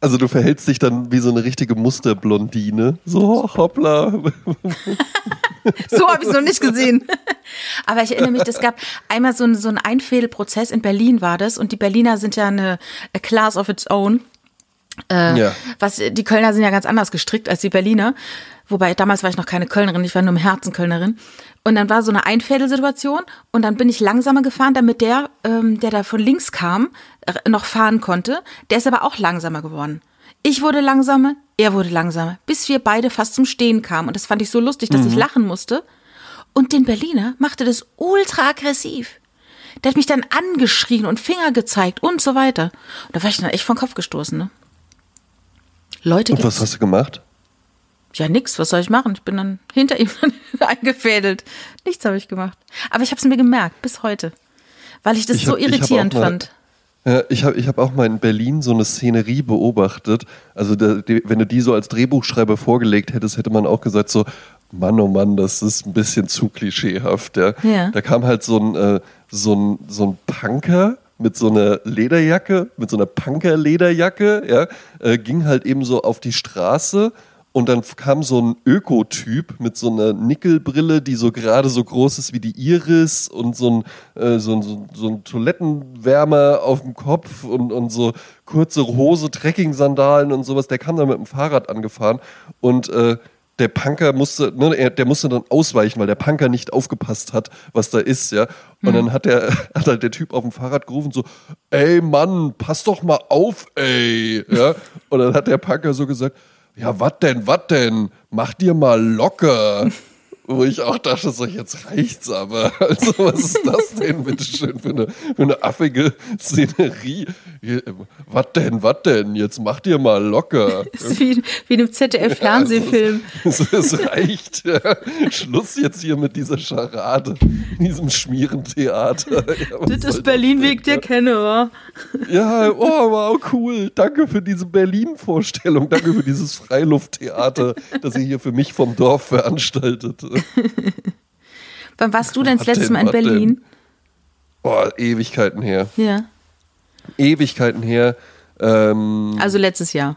Also du verhältst dich dann wie so eine richtige Musterblondine. So, hoppla. so habe ich es noch nicht gesehen. Aber ich erinnere mich, es gab einmal so, ein, so einen Einfädelprozess in Berlin war das. Und die Berliner sind ja eine class of its own. Äh, ja. Was, die Kölner sind ja ganz anders gestrickt als die Berliner. Wobei damals war ich noch keine Kölnerin, ich war nur im Herzen Kölnerin. Und dann war so eine Einfädelsituation und dann bin ich langsamer gefahren, damit der, ähm, der da von links kam, noch fahren konnte. Der ist aber auch langsamer geworden. Ich wurde langsamer, er wurde langsamer, bis wir beide fast zum Stehen kamen. Und das fand ich so lustig, dass mhm. ich lachen musste. Und den Berliner machte das ultra aggressiv. Der hat mich dann angeschrien und Finger gezeigt und so weiter. Und da war ich dann echt vom Kopf gestoßen, ne? Leute Und was hast du gemacht? Ja, nix. Was soll ich machen? Ich bin dann hinter ihm eingefädelt. Nichts habe ich gemacht. Aber ich habe es mir gemerkt, bis heute. Weil ich das Ich so hab- hab irritierend mal- fand. Ja, ich habe ich hab auch mal in Berlin so eine Szenerie beobachtet. Also der, die, wenn du die so als Drehbuchschreiber vorgelegt hättest, hätte man auch gesagt so, Mann, oh Mann, das ist ein bisschen zu klischeehaft. Ja. Ja. Da kam halt so ein, äh, so, ein, so ein Punker mit so einer Lederjacke, mit so einer Punker-Lederjacke, ja, äh, ging halt eben so auf die Straße und dann kam so ein Ökotyp mit so einer Nickelbrille, die so gerade so groß ist wie die Iris und so ein, äh, so ein, so so ein Toilettenwärmer auf dem Kopf und, und so kurze Hose, Trekking-Sandalen und sowas. Der kam dann mit dem Fahrrad angefahren und äh, der Punker musste, ne, er, der musste dann ausweichen, weil der Punker nicht aufgepasst hat, was da ist, ja. Und dann hat der, hat halt der Typ auf dem Fahrrad gerufen, so, ey Mann, pass doch mal auf, ey. Ja. Und dann hat der Punker so gesagt, ja, was denn, was denn? Mach dir mal locker. Wo ich auch dachte, so, jetzt reicht's aber. Also, was ist das denn, bitteschön, für eine, für eine affige Szenerie? Was denn, was denn? Jetzt mach dir mal locker. Das ist wie, wie in einem ZDF-Fernsehfilm. Es, es reicht. Ja. Schluss jetzt hier mit dieser Scharade, diesem Schmierentheater. Ja, Das ist Berlin, wie ich dir kenne, wa? Ja, oh, wow, cool. Danke für diese Berlin-Vorstellung. Danke für dieses Freilufttheater, das ihr hier für mich vom Dorf veranstaltet. Wann warst du denn das letzte Mal in? Berlin? Boah, Ewigkeiten her. Ja. Ewigkeiten her. Ähm, Also letztes Jahr.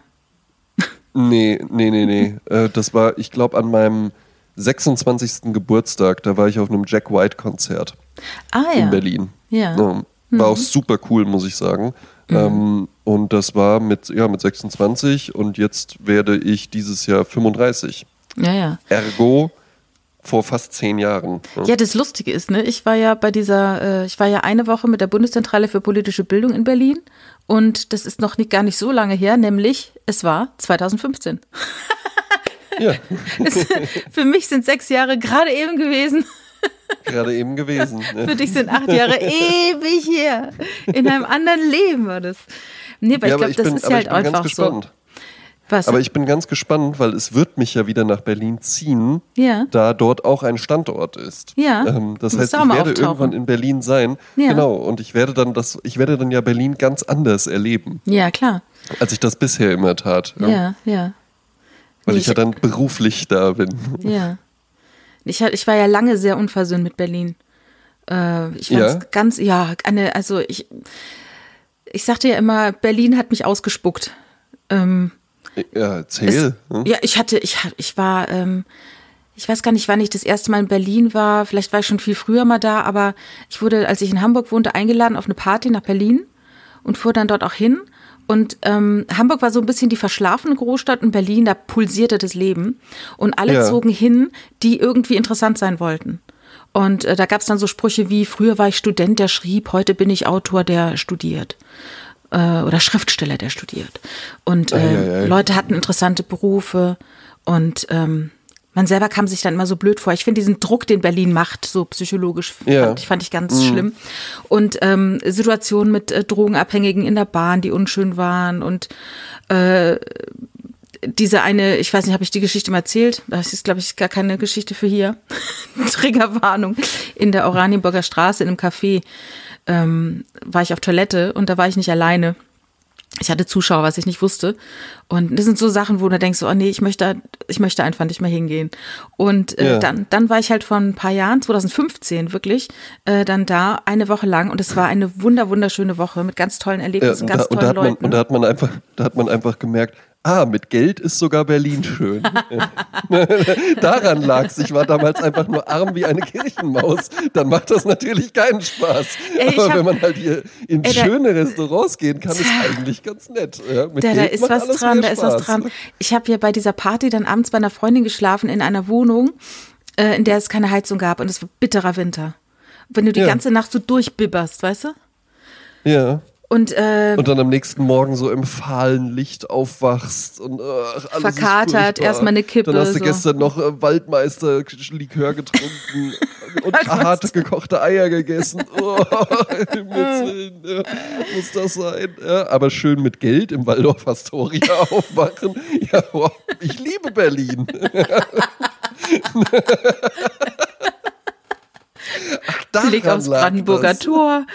nee, nee, nee, nee. Äh, das war, ich glaube, an meinem 26. Geburtstag. Da war ich auf einem Jack White-Konzert. Ah ja. in Berlin. Ja. Mhm. War auch super cool, muss ich sagen. Ähm, und das war mit, ja, mit 26 und jetzt werde ich dieses Jahr 35. Ja, ja. Ergo vor fast zehn Jahren. ne? Ja, das Lustige ist, ne, ich war ja bei dieser, äh, ich war ja eine Woche mit der Bundeszentrale für politische Bildung in Berlin und das ist noch nicht, gar nicht so lange her, nämlich es war 2015. Ja, Es, für mich sind sechs Jahre gerade eben gewesen, gerade eben gewesen. für Ne? dich sind acht Jahre ewig her. In einem anderen Leben war das. Nee, aber Ja, ich glaube, das bin, ist aber halt einfach so. gespannt. Was? Aber ich bin ganz gespannt, weil es wird mich ja wieder nach Berlin ziehen, Ja. da dort auch ein Standort ist. Ja. Ähm, das heißt, ich werde auftauchen. irgendwann in Berlin sein. Ja. Genau. Und ich werde dann das, ich werde dann ja Berlin ganz anders erleben, ja, klar. als ich das bisher immer tat. Ja, ja. Weil Nee, ich ja dann beruflich da bin. Ja. Ich, ich war ja lange sehr unversöhnt mit Berlin. Äh, ich fand's Ja? ganz, ja, eine, also ich, ich sagte ja immer, Berlin hat mich ausgespuckt. Ähm, Ja, es, erzähl. hm? ja, ich hatte, ich, ich war, ähm, ich weiß gar nicht, wann ich das erste Mal in Berlin war. Vielleicht war ich schon viel früher mal da, aber ich wurde, als ich in Hamburg wohnte, eingeladen auf eine Party nach Berlin und fuhr dann dort auch hin. Und ähm, Hamburg war so ein bisschen die verschlafene Großstadt und Berlin, da pulsierte das Leben. Und alle Ja. zogen hin, die irgendwie interessant sein wollten. Und äh, da gab es dann so Sprüche wie, früher war ich Student, der schrieb, heute bin ich Autor, der studiert. Äh, oder Schriftsteller, der studiert. Und äh, Ei, ei, ei. Leute hatten interessante Berufe und ähm, man selber kam sich dann immer so blöd vor. Ich finde diesen Druck, den Berlin macht, so psychologisch, Ja. fand, ich, fand ich ganz schlimm. Und ähm, Situationen mit äh, Drogenabhängigen in der Bahn, die unschön waren und äh, diese eine, ich weiß nicht, habe ich die Geschichte mal erzählt? Das ist, glaube ich, gar keine Geschichte für hier. Triggerwarnung. In der Oranienburger Straße in einem Café ähm, war ich auf Toilette und da war ich nicht alleine. Ich hatte Zuschauer, was ich nicht wusste. Und das sind so Sachen, wo du denkst, oh nee, ich möchte, ich möchte einfach nicht mehr hingehen. Und äh, Ja. dann, dann war ich halt vor ein paar Jahren, 2015 wirklich, äh, dann da eine Woche lang und es war eine wunder, wunderschöne Woche mit ganz tollen Ja, Erlebnissen, und, da, ganz und, da tollen hat man, Leuten. und da hat man einfach, da hat man einfach gemerkt, ah, mit Geld ist sogar Berlin schön. Daran lag's. Ich war damals einfach nur arm wie eine Kirchenmaus. Dann macht das natürlich keinen Spaß. Ey, Aber hab- wenn man halt hier in Ey, da- schöne Restaurants gehen kann, ist eigentlich ganz nett. Ja, Da, da ist was dran, da ist was dran. Ich habe ja bei dieser Party dann abends bei einer Freundin geschlafen in einer Wohnung, äh, in der es keine Heizung gab und es war bitterer Winter. Wenn du die Ja. ganze Nacht so durchbibberst, weißt du? Ja. Und, äh, Und dann am nächsten Morgen so im fahlen Licht aufwachst und ach, alles Verkatert, ist furchtbar. erst mal eine Kippe, Dann hast du so. gestern noch äh, Waldmeister-Likör getrunken. und harte gekochte Eier gegessen. Oh, Willen, ja, muss das sein? Ja, aber schön mit Geld im Waldorf Astoria aufwachen. Ja, wow, ich liebe Berlin. Ach, Blick aufs Brandenburger das. Tor.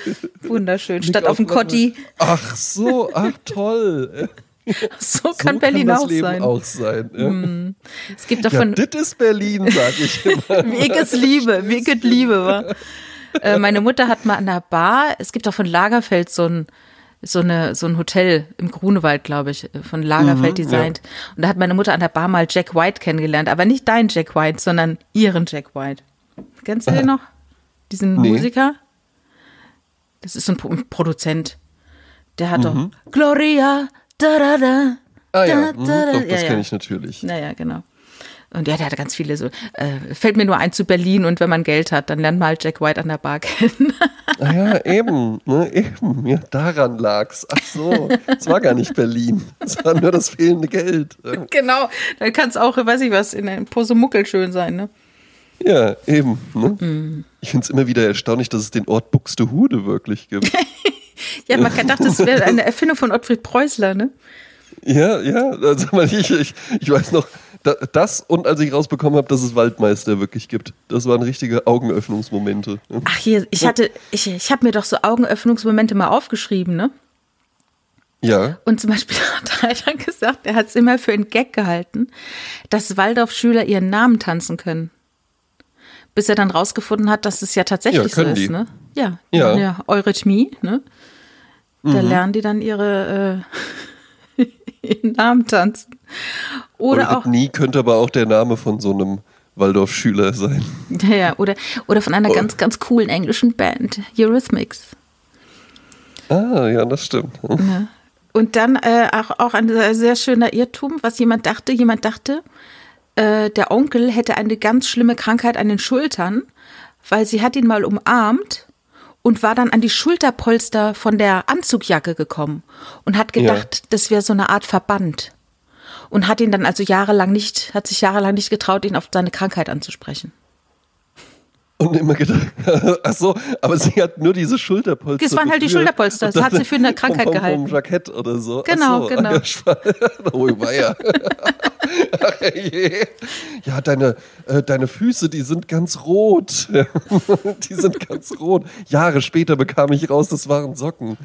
Wunderschön. Blick Statt auf, dem Kotti. Ach so, ach toll. So kann so Berlin kann das auch Leben sein. auch sein. Ja. Mm. Es gibt davon. Ja, das ist Berlin, sag ich immer. Weges Liebe, Weget Liebe, wa? äh, meine Mutter hat mal an der Bar, es gibt auch von Lagerfeld so ein, so, eine, so ein Hotel im Grunewald, glaube ich, von Lagerfeld mhm, designt. Ja. Und da hat meine Mutter an der Bar mal Jack White kennengelernt, aber nicht dein Jack White, sondern ihren Jack White. Kennst du den noch? Diesen nee. Musiker? Das ist so ein Produzent. Der hat mhm. doch Gloria, da da da. Ah ja, da, da, da. Doch, das ja, kenne ich natürlich. Naja, genau. Und ja, der hatte ganz viele so. Äh, fällt mir nur ein zu Berlin und wenn man Geld hat, dann lernt man halt Jack White an der Bar kennen. ah ja, eben, ne, eben. Ja, daran lag's. Ach so, es war gar nicht Berlin. Es war nur das fehlende Geld. Genau, dann kann es auch, weiß ich was, in einem Pose Muckel schön sein, ne? Ja, eben. Ne? Mm. Ich finde es immer wieder erstaunlich, dass es den Ort Buxtehude wirklich gibt. ja, man kann dachte, das wäre eine Erfindung von Ottfried Preußler, ne? Ja, ja, also ich, ich, ich weiß noch, das und als ich rausbekommen habe, dass es Waldmeister wirklich gibt. Das waren richtige Augenöffnungsmomente. Ach hier, ich hatte, ich, ich habe mir doch so Augenöffnungsmomente mal aufgeschrieben, ne? Ja. Und zum Beispiel hat er dann gesagt, er hat es immer für einen Gag gehalten, dass Waldorf-Schüler ihren Namen tanzen können bis er dann rausgefunden hat, dass es ja tatsächlich ja, so ist. Die. Ne? Ja, ja. ja Eurythmie, ne? Da mhm. lernen die dann ihre äh, ihren Namen tanzen. Oder Eurythmie auch, könnte aber auch der Name von so einem Waldorf-Schüler sein. Ja, ja, oder, oder von einer oh. ganz, ganz coolen englischen Band, Eurythmics. Ah, ja, das stimmt. Ja. Und dann äh, auch, auch ein sehr schöner Irrtum, was jemand dachte. Jemand dachte, äh, der Onkel hätte eine ganz schlimme Krankheit an den Schultern, weil sie hat ihn mal umarmt und war dann an die Schulterpolster von der Anzugjacke gekommen und hat gedacht, ja. das wäre so eine Art Verband. Und hat ihn dann also jahrelang nicht, hat sich jahrelang nicht getraut, ihn auf seine Krankheit anzusprechen. Und immer gedacht, ach so, aber sie hat nur diese Schulterpolster. Das waren halt die Schulterpolster, das hat sie für eine Krankheit vom, vom, gehalten. Vom Jackett oder so. Genau, so. genau. oh, weia. ja, deine, äh, deine Füße, die sind ganz rot. die sind ganz rot. Jahre später bekam ich raus, das waren Socken.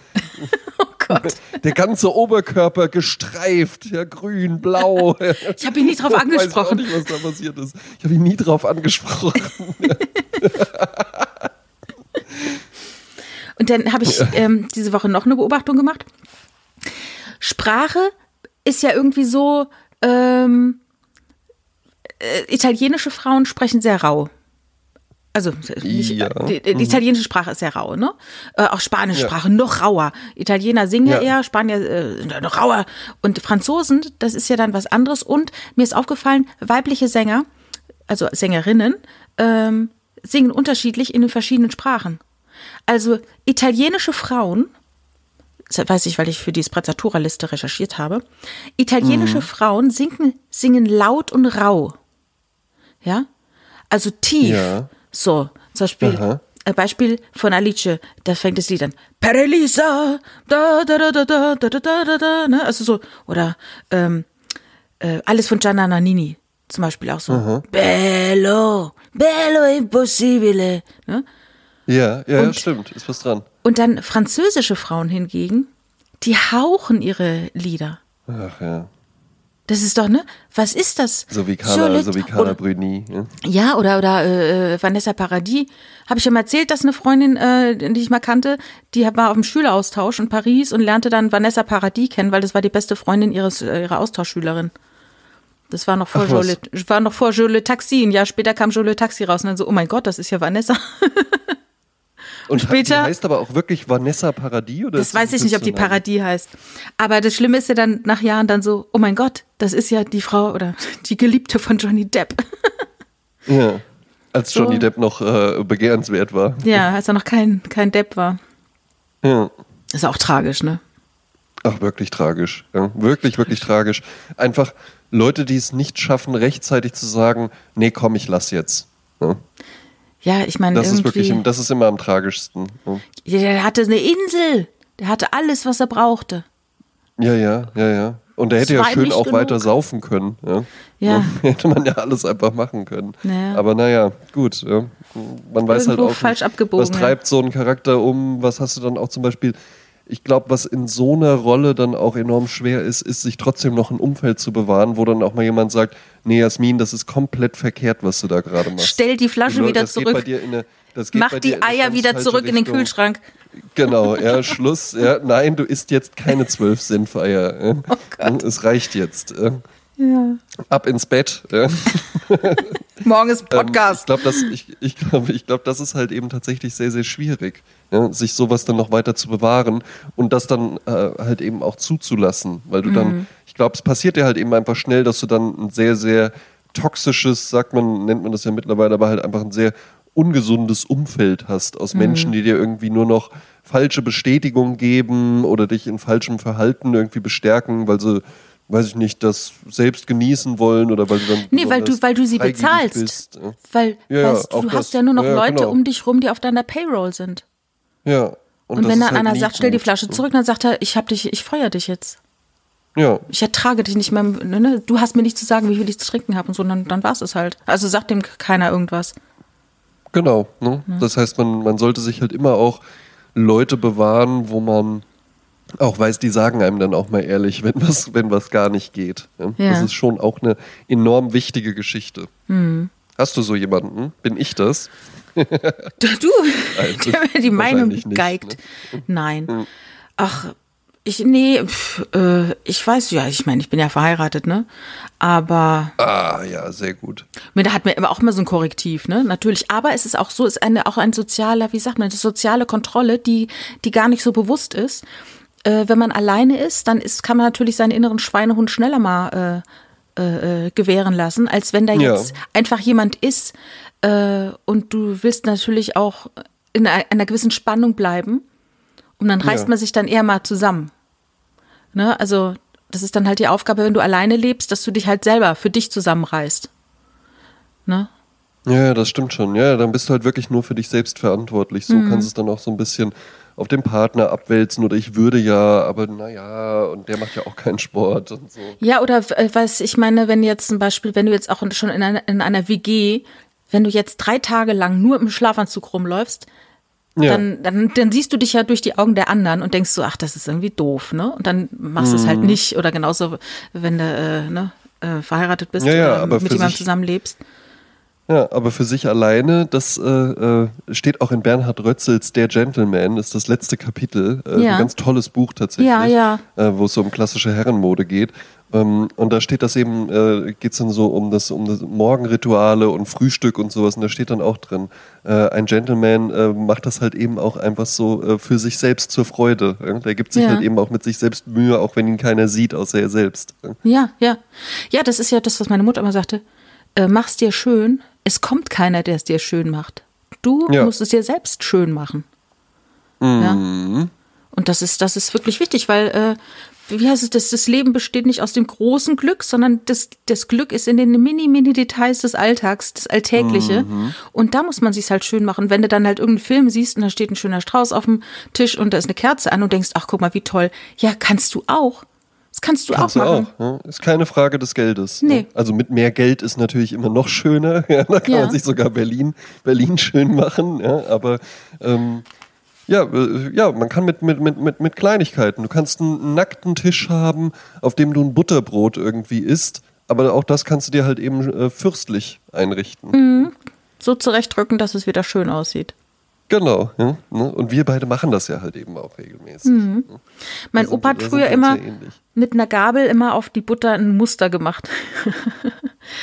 Gott. Der ganze Oberkörper gestreift, ja, grün, blau. Ich habe ihn nie drauf angesprochen. Ich weiß auch nicht, was da passiert ist. Ich habe ihn nie drauf angesprochen. Und dann habe ich ähm, diese Woche noch eine Beobachtung gemacht. Sprache ist ja irgendwie so, ähm, äh, italienische Frauen sprechen sehr rau. Also nicht, ja. die, die, mhm. italienische Sprache ist sehr rau, ne? Äh, auch spanische ja. Sprache noch rauer. Italiener singen ja eher, Spanier äh, noch rauer. Und Franzosen, das ist ja dann was anderes. Und mir ist aufgefallen, weibliche Sänger, also Sängerinnen, ähm, singen unterschiedlich in den verschiedenen Sprachen. Also italienische Frauen, das weiß ich, weil ich für die Sprezzatura-Liste recherchiert habe, italienische mhm. Frauen singen, singen laut und rau. Ja? Also tief. Ja. So, zum Beispiel, Aha. ein Beispiel von Alice, da fängt das Lied an. Per Elisa, da, da, da, da, da, da, da, da, da, ne? Also so, oder ähm, äh, alles von Gianna Nannini zum Beispiel auch so. Aha. Bello, bello impossibile. Ne? Ja, ja, und, stimmt, ist was dran. Und dann französische Frauen hingegen, die hauchen ihre Lieder. Ach ja. Das ist doch, ne? Was ist das? So wie Carla, so wie Carla Bruni. Ja, ja oder, oder äh, Vanessa Paradis. Habe ich schon mal erzählt, dass eine Freundin, äh, die ich mal kannte, die war auf dem Schüleraustausch in Paris und lernte dann Vanessa Paradis kennen, weil das war die beste Freundin ihres, äh, ihrer Austauschschülerin. Das war noch vor Ach, Jole, war noch vor Jole Taxi. Ein Jahr später kam Jole Taxi raus und dann so, oh mein Gott, das ist ja Vanessa. Und später. Die heißt aber auch wirklich Vanessa Paradis? Oder das weiß ich nicht, ob die Paradis heißt. Aber das Schlimme ist ja dann nach Jahren dann so, oh mein Gott, das ist ja die Frau oder die Geliebte von Johnny Depp. ja. Als so. Johnny Depp noch äh, begehrenswert war. Ja, als er noch kein, kein Depp war. Ja. Ist auch tragisch, ne? Ach, wirklich tragisch. Ja, wirklich, wirklich tragisch. Einfach Leute, die es nicht schaffen, rechtzeitig zu sagen, nee, komm, ich lass jetzt. Ja? Ja, ich meine, Das ist wirklich, das ist immer am tragischsten. ne? Der hatte eine Insel. Der hatte alles, was er brauchte. Ja, ja, ja, ja. Und er hätte ja schön auch genug. weiter saufen können. Ja. Ja. Hätte man ja alles einfach machen können. Ja. Aber naja, gut. Ja. Man weiß halt auch nicht, was treibt so einen Charakter um, was hast du dann auch zum Beispiel. Ich glaube, was in so einer Rolle dann auch enorm schwer ist, ist, sich trotzdem noch ein Umfeld zu bewahren, wo dann auch mal jemand sagt, nee, Jasmin, das ist komplett verkehrt, was du da gerade machst. Stell die Flasche Nur, wieder zurück. eine, Mach die Eier wieder zurück in den Richtung. Kühlschrank. Genau, ja, Schluss. Ja, nein, du isst jetzt keine zwölf Senfeier. Ja. Oh es reicht jetzt. Ja. Ja. Ab ins Bett. Morgen ist Ähm, Podcast. ich glaube, das, ich, ich glaub, ich glaub, das ist halt eben tatsächlich sehr, sehr schwierig, ja, sich sowas dann noch weiter zu bewahren und das dann äh, halt eben auch zuzulassen. Weil du Mhm. dann, ich glaube, es passiert dir halt eben einfach schnell, dass du dann ein sehr, sehr toxisches, sagt man, nennt man das ja mittlerweile, aber halt einfach ein sehr ungesundes Umfeld hast aus Mhm. Menschen, die dir irgendwie nur noch falsche Bestätigung geben oder dich in falschem Verhalten irgendwie bestärken, weil sie, weiß ich nicht, das selbst genießen wollen oder weil du dann Nee, weil du, weil du sie bezahlst. bist. ja. Weil, Ja, ja, weißt du, auch du das. hast ja nur noch Ja, ja, Leute genau. um dich rum, die auf deiner Payroll sind. Ja. Und, das wenn dann halt einer sagt, stell die. Flasche zurück, dann sagt er, ich hab dich, ich feuer dich jetzt. Ja, Ich ertrage dich nicht mehr. Ne, ne? Du hast mir nicht zu sagen, wie viel ich zu trinken habe und so, dann, dann war es halt. Also sagt dem keiner irgendwas. genau. Ne? Das heißt, man, man sollte sich halt immer auch Leute bewahren, wo man auch weiß, die sagen einem dann auch mal ehrlich, wenn was, wenn was gar nicht geht. Ja? Ja. Das ist schon auch eine enorm wichtige Geschichte. Mhm. Hast du so jemanden? Bin ich das? Du, Also, der mir die Meinung nicht, geigt. ne? Nein. Ach, ich, nee, pf, äh, ich weiß, ja, ich meine, ich bin ja verheiratet, ne? Aber Ah, ja, sehr gut. mir da hat mir immer auch immer so ein Korrektiv, ne? Natürlich. Aber es ist auch so, es ist eine, auch ein sozialer, wie sagt man, das soziale Kontrolle, die, die gar nicht so bewusst ist. Äh, wenn man alleine ist, dann ist, kann man natürlich seinen inneren Schweinehund schneller mal äh, äh, äh, gewähren lassen, als wenn da Ja. jetzt einfach jemand ist äh, und du willst natürlich auch in einer, gewissen Spannung bleiben. Und dann reißt Ja. man sich dann eher mal zusammen. Ne? Also, das ist dann halt die Aufgabe, wenn du alleine lebst, dass du dich halt selber für dich zusammenreißt. Ne? Ja, das stimmt schon. Ja, dann bist du halt wirklich nur für dich selbst verantwortlich. So Mhm. kannst du es dann auch so ein bisschen auf den Partner abwälzen oder ich würde ja, aber naja, und der macht ja auch keinen Sport und so. Ja, oder äh, was ich meine, wenn jetzt zum Beispiel, wenn du jetzt auch schon in einer, in einer WG, wenn du jetzt drei Tage lang nur im Schlafanzug rumläufst, Ja. dann, dann, dann siehst du dich ja durch die Augen der anderen und denkst so, ach, das ist irgendwie doof, ne? Und dann machst du es Mhm. halt nicht. Oder genauso, wenn du äh, ne, äh, verheiratet bist Ja, ja, oder mit jemandem zusammenlebst. Ja, aber für sich alleine, das äh, äh, steht auch in Bernhard Rötzels Der Gentleman, ist das letzte Kapitel. Äh, Ja. Ein ganz tolles Buch tatsächlich, Ja, ja. Äh, wo es so um klassische Herrenmode geht. Ähm, und da steht das eben, äh, geht es dann so um das, um das Morgenrituale und Frühstück und sowas. Und da steht dann auch drin, äh, ein Gentleman äh, macht das halt eben auch einfach so für sich selbst zur Freude. Der gibt sich Ja. halt eben auch mit sich selbst Mühe, auch wenn ihn keiner sieht, außer er selbst. Ja, ja. Ja, das ist ja das, was meine Mutter immer sagte. Mach's dir schön. Es kommt keiner, der es dir schön macht. Du Ja. musst es dir selbst schön machen. Ja. Und das ist, das ist wirklich wichtig, weil, äh, wie heißt es, das, das Leben besteht nicht aus dem großen Glück, sondern das, das Glück ist in den mini, mini Details des Alltags, das Alltägliche. Und da muss man sich's halt schön machen. Wenn du dann halt irgendeinen Film siehst und da steht ein schöner Strauß auf dem Tisch und da ist eine Kerze an und denkst, ach, guck mal, wie toll. Ja, kannst du auch. Das kannst du Kannst auch du machen. auch. Ja? Ist keine Frage des Geldes. Nee. Ne? Also mit mehr Geld ist natürlich immer noch schöner. Ja, da kann Ja. man sich sogar Berlin, Berlin schön machen. Ja, aber ähm, ja, äh, ja, man kann mit, mit, mit, mit, mit Kleinigkeiten. Du kannst einen nackten Tisch haben, auf dem du ein Butterbrot irgendwie isst. Aber auch das kannst du dir halt eben äh, fürstlich einrichten. Mhm. So zurechtdrücken, dass es wieder schön aussieht. Genau. Ja, ne? Und wir beide machen das ja halt eben auch regelmäßig. Mhm. Mein Wir sind- Opa hat früher immer mit einer Gabel immer auf die Butter ein Muster gemacht.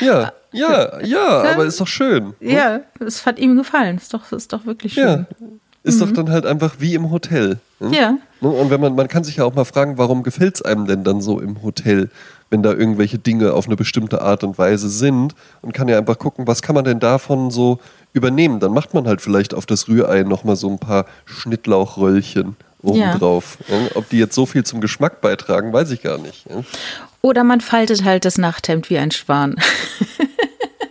Ja, ja, ja, aber ist doch schön. Ja, es hat ihm gefallen. Ist doch, ist doch wirklich schön. Ja. Ist doch dann halt einfach wie im Hotel. ne? Mhm. Ja. Ne? Und wenn man, man kann sich ja auch mal fragen, warum gefällt es einem denn dann so im Hotel, wenn da irgendwelche Dinge auf eine bestimmte Art und Weise sind und kann ja einfach gucken, was kann man denn davon so übernehmen. Dann macht man halt vielleicht auf das Rührei nochmal so ein paar Schnittlauchröllchen obendrauf. Ja. Ob die jetzt so viel zum Geschmack beitragen, weiß ich gar nicht. Ja, Oder man faltet halt das Nachthemd wie ein Schwan.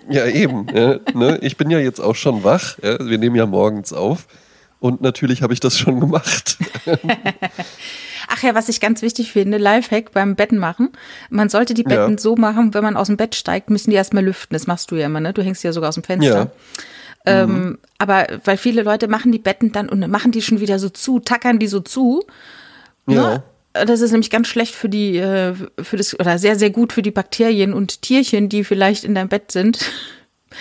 Ja, eben. Ja, ne? Ich bin ja jetzt auch schon wach. Wir nehmen ja morgens auf. Und natürlich habe ich das schon gemacht. Ach ja, was ich ganz wichtig finde, Lifehack beim Betten machen. Man sollte die Betten Ja. so machen, wenn man aus dem Bett steigt, müssen die erstmal lüften. Das machst du ja immer, ne? Du hängst ja sogar aus dem Fenster. Ja. Mhm. Ähm, aber weil viele Leute machen die Betten dann und machen die schon wieder so zu, tackern die so zu. Ja. Ne? Das ist nämlich ganz schlecht für die, äh, für das, oder sehr, sehr gut für die Bakterien und Tierchen, die vielleicht in deinem Bett sind.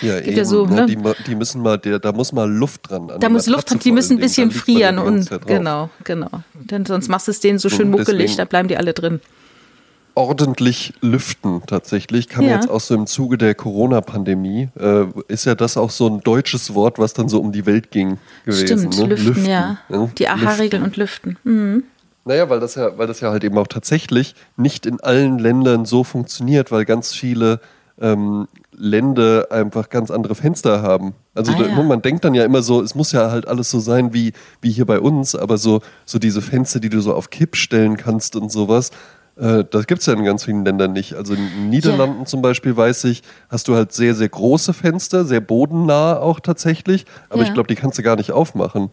Ja, Gibt eben. ja so, ne? ne? Die, die müssen mal, der, da muss mal Luft dran. An Da die muss Luft dran, die müssen ein bisschen frieren die und genau, genau. Denn sonst machst du es denen so schön Und muckelig, da bleiben die alle drin. ordentlich lüften tatsächlich. Kam Ja. jetzt auch so im Zuge der Corona-Pandemie. Äh, ist ja das auch so ein deutsches Wort, was dann so um die Welt ging gewesen. Stimmt, ne? lüften, ja. Die Lüften. AHA-Regeln und Lüften. Mhm. Naja, weil das ja, weil das ja halt eben auch tatsächlich nicht in allen Ländern so funktioniert, weil ganz viele ähm, Länder einfach ganz andere Fenster haben. Also Ah, da, ja. man denkt dann ja immer so, es muss ja halt alles so sein wie, wie hier bei uns, aber so, so diese Fenster, die du so auf Kipp stellen kannst und sowas, äh, das gibt es ja in ganz vielen Ländern nicht. Also in den Niederlanden zum Beispiel weiß ich, hast du halt sehr, sehr große Fenster, sehr bodennah auch tatsächlich, aber Ja. ich glaube, die kannst du gar nicht aufmachen.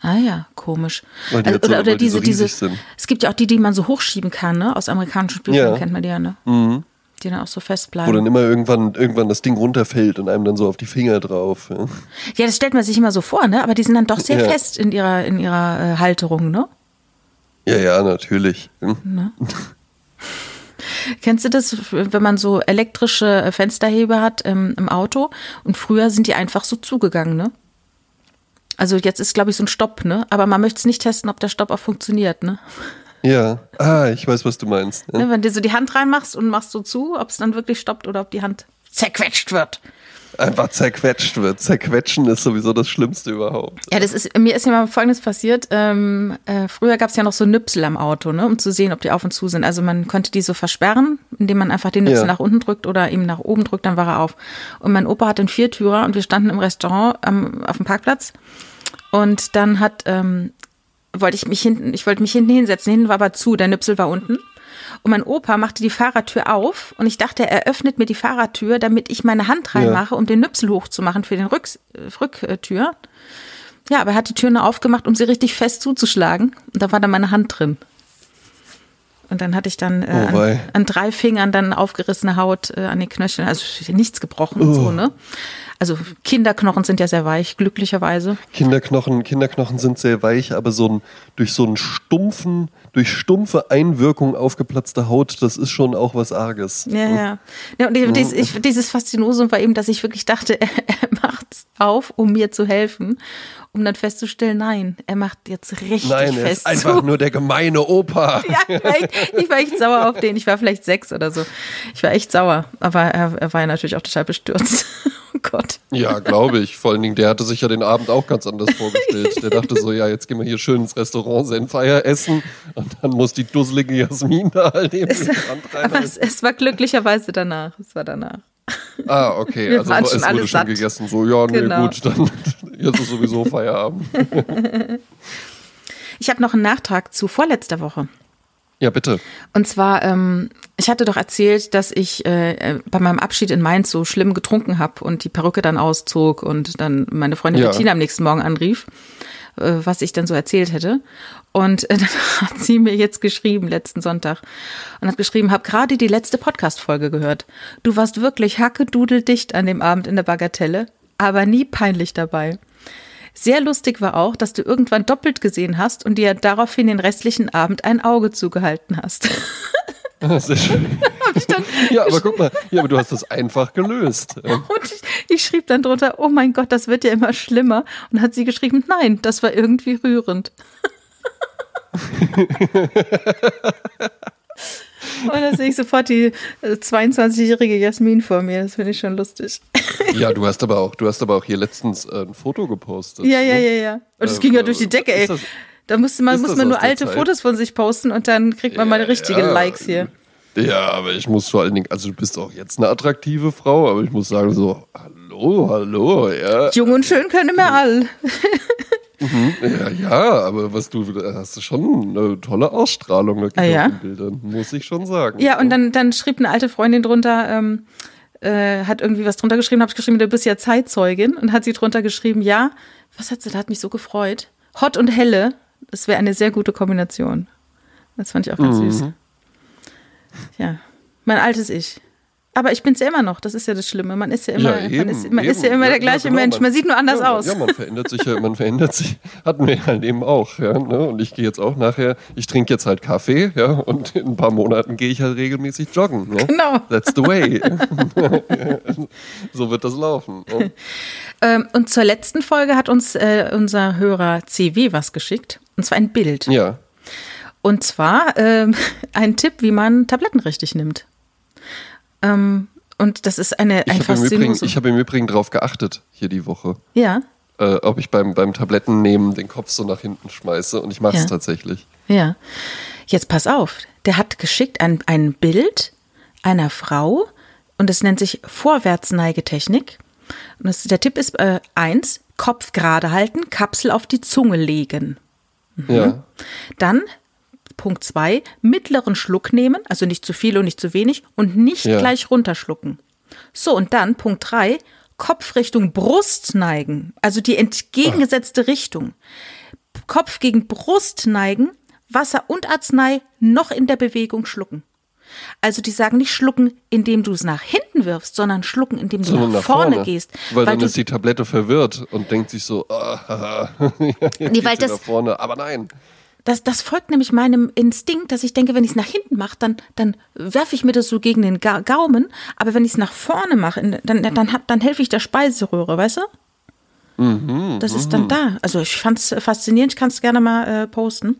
Ah ja, komisch. Die Also, jetzt so- oder oder weil die so diese, diese, sind. es gibt ja auch die, die man so hochschieben kann, ne? Aus amerikanischen Spielfilmen Ja. kennt man die ja, ne? Mhm. Die dann auch so Wo festbleiben. dann immer irgendwann, irgendwann das Ding runterfällt und einem dann so auf die Finger drauf. Ja, Ja, das stellt man sich immer so vor, ne? Aber die sind dann doch sehr Ja. fest in ihrer, in ihrer äh, Halterung, ne? ja, ja natürlich. Hm. Kennst du das, wenn man so elektrische Fensterheber hat ähm, im Auto und früher sind die einfach so zugegangen, ne? Also jetzt ist, glaube ich, so ein Stopp, ne? Aber man möchte es nicht testen, ob der Stopp auch funktioniert, ne? Ja, ah, ich weiß, was du meinst. Ja. ne? Wenn du so die Hand reinmachst und machst so zu, ob es dann wirklich stoppt oder ob die Hand zerquetscht wird. Einfach zerquetscht wird. Zerquetschen ist sowieso das Schlimmste überhaupt. Ja, das ist, mir ist ja mal Folgendes passiert. Ähm, äh, früher gab es ja noch so Nüpsel am Auto, ne, um zu sehen, ob die auf und zu sind. Also man konnte die so versperren, indem man einfach den Nüpsel Ja. nach unten drückt oder ihm nach oben drückt, dann war er auf. Und mein Opa hatte einen Viertürer und wir standen im Restaurant am, auf dem Parkplatz. Und dann hat, ähm, wollte ich mich hinten, ich wollte mich hinten hinsetzen. Hinten war aber zu, der Nüpsel war unten. Und mein Opa machte die Fahrradtür auf und ich dachte, er öffnet mir die Fahrradtür, damit ich meine Hand reinmache, um den Nüpsel hochzumachen für den Rücks, äh, Rücktür. Ja, aber er hat die Tür nur aufgemacht, um sie richtig fest zuzuschlagen. Und da war dann meine Hand drin. Und dann hatte ich dann äh, Oh an, an drei Fingern dann aufgerissene Haut äh, an den Knöcheln. Also nichts gebrochen und so, ne? Also Kinderknochen sind ja sehr weich, glücklicherweise. Kinderknochen, Kinderknochen sind sehr weich, aber so ein, durch so einen stumpfen, durch stumpfe Einwirkung aufgeplatzte Haut, das ist schon auch was Arges. Ja, ja. ja und dies, ich, dieses Faszinosum war eben, dass ich wirklich dachte, er, er macht's auf, um mir zu helfen, um dann festzustellen, nein, er macht jetzt richtig Nein, er fest ist einfach zu. nur der gemeine Opa. Ja, ich war, echt, ich war echt sauer auf den. Ich war vielleicht sechs oder so. Ich war echt sauer. Aber er, er war ja natürlich auch total bestürzt. Oh Gott. Ja, glaube ich. Vor allen Dingen, der hatte sich ja den Abend auch ganz anders vorgestellt. Der dachte so, ja, jetzt gehen wir hier schön ins Restaurant Senfeier essen und dann muss die dusselige Jasmin da halt eben in die Hand rein. Aber es, es war glücklicherweise danach. Es war danach. Ah, okay. Wir Also waren es schon wurde alle schon satt. gegessen. So, ja, nee, Genau. gut, dann jetzt ist sowieso Feierabend. Ich habe noch einen Nachtrag zu vorletzter Woche. Ja, bitte. Und zwar, ähm, ich hatte doch erzählt, dass ich äh, äh, bei meinem Abschied in Mainz so schlimm getrunken habe und die Perücke dann auszog und dann meine Freundin Ja. Bettina am nächsten Morgen anrief, äh, was ich dann so erzählt hätte. Und äh, dann hat sie mir jetzt geschrieben, letzten Sonntag, und hat geschrieben, hab gerade die letzte Podcast-Folge gehört. Du warst wirklich hackedudeldicht an dem Abend in der Bagatelle, aber nie peinlich dabei. Sehr lustig war auch, dass du irgendwann doppelt gesehen hast und dir daraufhin den restlichen Abend ein Auge zugehalten hast. Sehr schön. Ja, aber guck mal, ja, aber du hast das einfach gelöst. Und ich, ich schrieb dann drunter, oh mein Gott, das wird ja immer schlimmer. Und hat sie geschrieben, nein, das war irgendwie rührend. Und da sehe ich sofort die äh, 22-jährige Jasmin vor mir. Das finde ich schon lustig. Ja, du hast aber auch, du hast aber auch hier letztens äh, ein Foto gepostet. Ja, ja, ne? ja, ja. Und es Äh, ging ja äh, durch die Decke, ey. das- Da musste man, muss man nur alte Zeit? Fotos von sich posten und dann kriegt man mal richtige Ja. Likes hier. Ja, aber ich muss vor allen Dingen, also du bist auch jetzt eine attraktive Frau, aber ich muss sagen so, hallo, hallo, ja. Jung und schön können wir all. Ja, ja, aber was du, hast du schon eine tolle Ausstrahlung da Ah, ja? auf den Bildern, muss ich schon sagen. Ja, und dann, dann schrieb eine alte Freundin drunter, ähm, äh, hat irgendwie was drunter geschrieben, habe ich geschrieben, du bist ja Zeitzeugin und hat sie drunter geschrieben, ja, was hat sie, da hat mich so gefreut. Hot und helle, das wäre eine sehr gute Kombination. Das fand ich auch ganz mhm. süß. Ja, mein altes Ich. Aber ich bin's ja immer noch, das ist ja das Schlimme. Man ist ja immer, ja, eben, man, ist, man ist, ja immer der gleiche genau, Mensch. Man, man, sieht nur anders aus. Ja, man verändert sich ja, man verändert sich. Hatten wir halt eben auch, ja. Ne? Und ich gehe jetzt auch nachher, ich trinke jetzt halt Kaffee, ja, und in ein paar Monaten gehe ich halt regelmäßig joggen. Ja? Genau. That's the way. so wird das laufen. Ähm, und zur letzten Folge hat uns äh, unser Hörer CW was geschickt. Und zwar ein Bild. Ja. Und zwar ähm, ein Tipp, wie man Tabletten richtig nimmt. Ähm, und das ist eine ich ein Faszination. Ich habe im Übrigen darauf geachtet, hier die Woche. Ja. Äh, ob ich beim, beim Tablettennehmen den Kopf so nach hinten schmeiße und ich mache es ja. tatsächlich. Ja. Jetzt pass auf, der hat geschickt ein, ein Bild einer Frau und es nennt sich Vorwärtsneigetechnik. Und das, der Tipp ist äh, eins, Kopf gerade halten, Kapsel auf die Zunge legen. Mhm. Ja. Dann Punkt 2, mittleren Schluck nehmen, also nicht zu viel und nicht zu wenig und nicht ja. gleich runterschlucken. So, und dann Punkt 3, Kopf Richtung Brust neigen, also die entgegengesetzte Ach. Richtung. Kopf gegen Brust neigen, Wasser und Arznei noch in der Bewegung schlucken. Also die sagen nicht schlucken, indem du es nach hinten wirfst, sondern schlucken, indem du nach, nach, vorne, vorne gehst. Weil, weil dann ist die Tablette verwirrt und denkt sich so, ah, jetzt nee, weil das, nach vorne. Aber nein. Das, das folgt nämlich meinem Instinkt, dass ich denke, wenn ich es nach hinten mache, dann, dann werfe ich mir das so gegen den Ga Gaumen. Aber wenn ich es nach vorne mache, dann, dann, dann, dann helfe ich der Speiseröhre, weißt du? Mhm, das ist dann mhm. da. Also ich fand es faszinierend, ich kann es gerne mal äh, posten.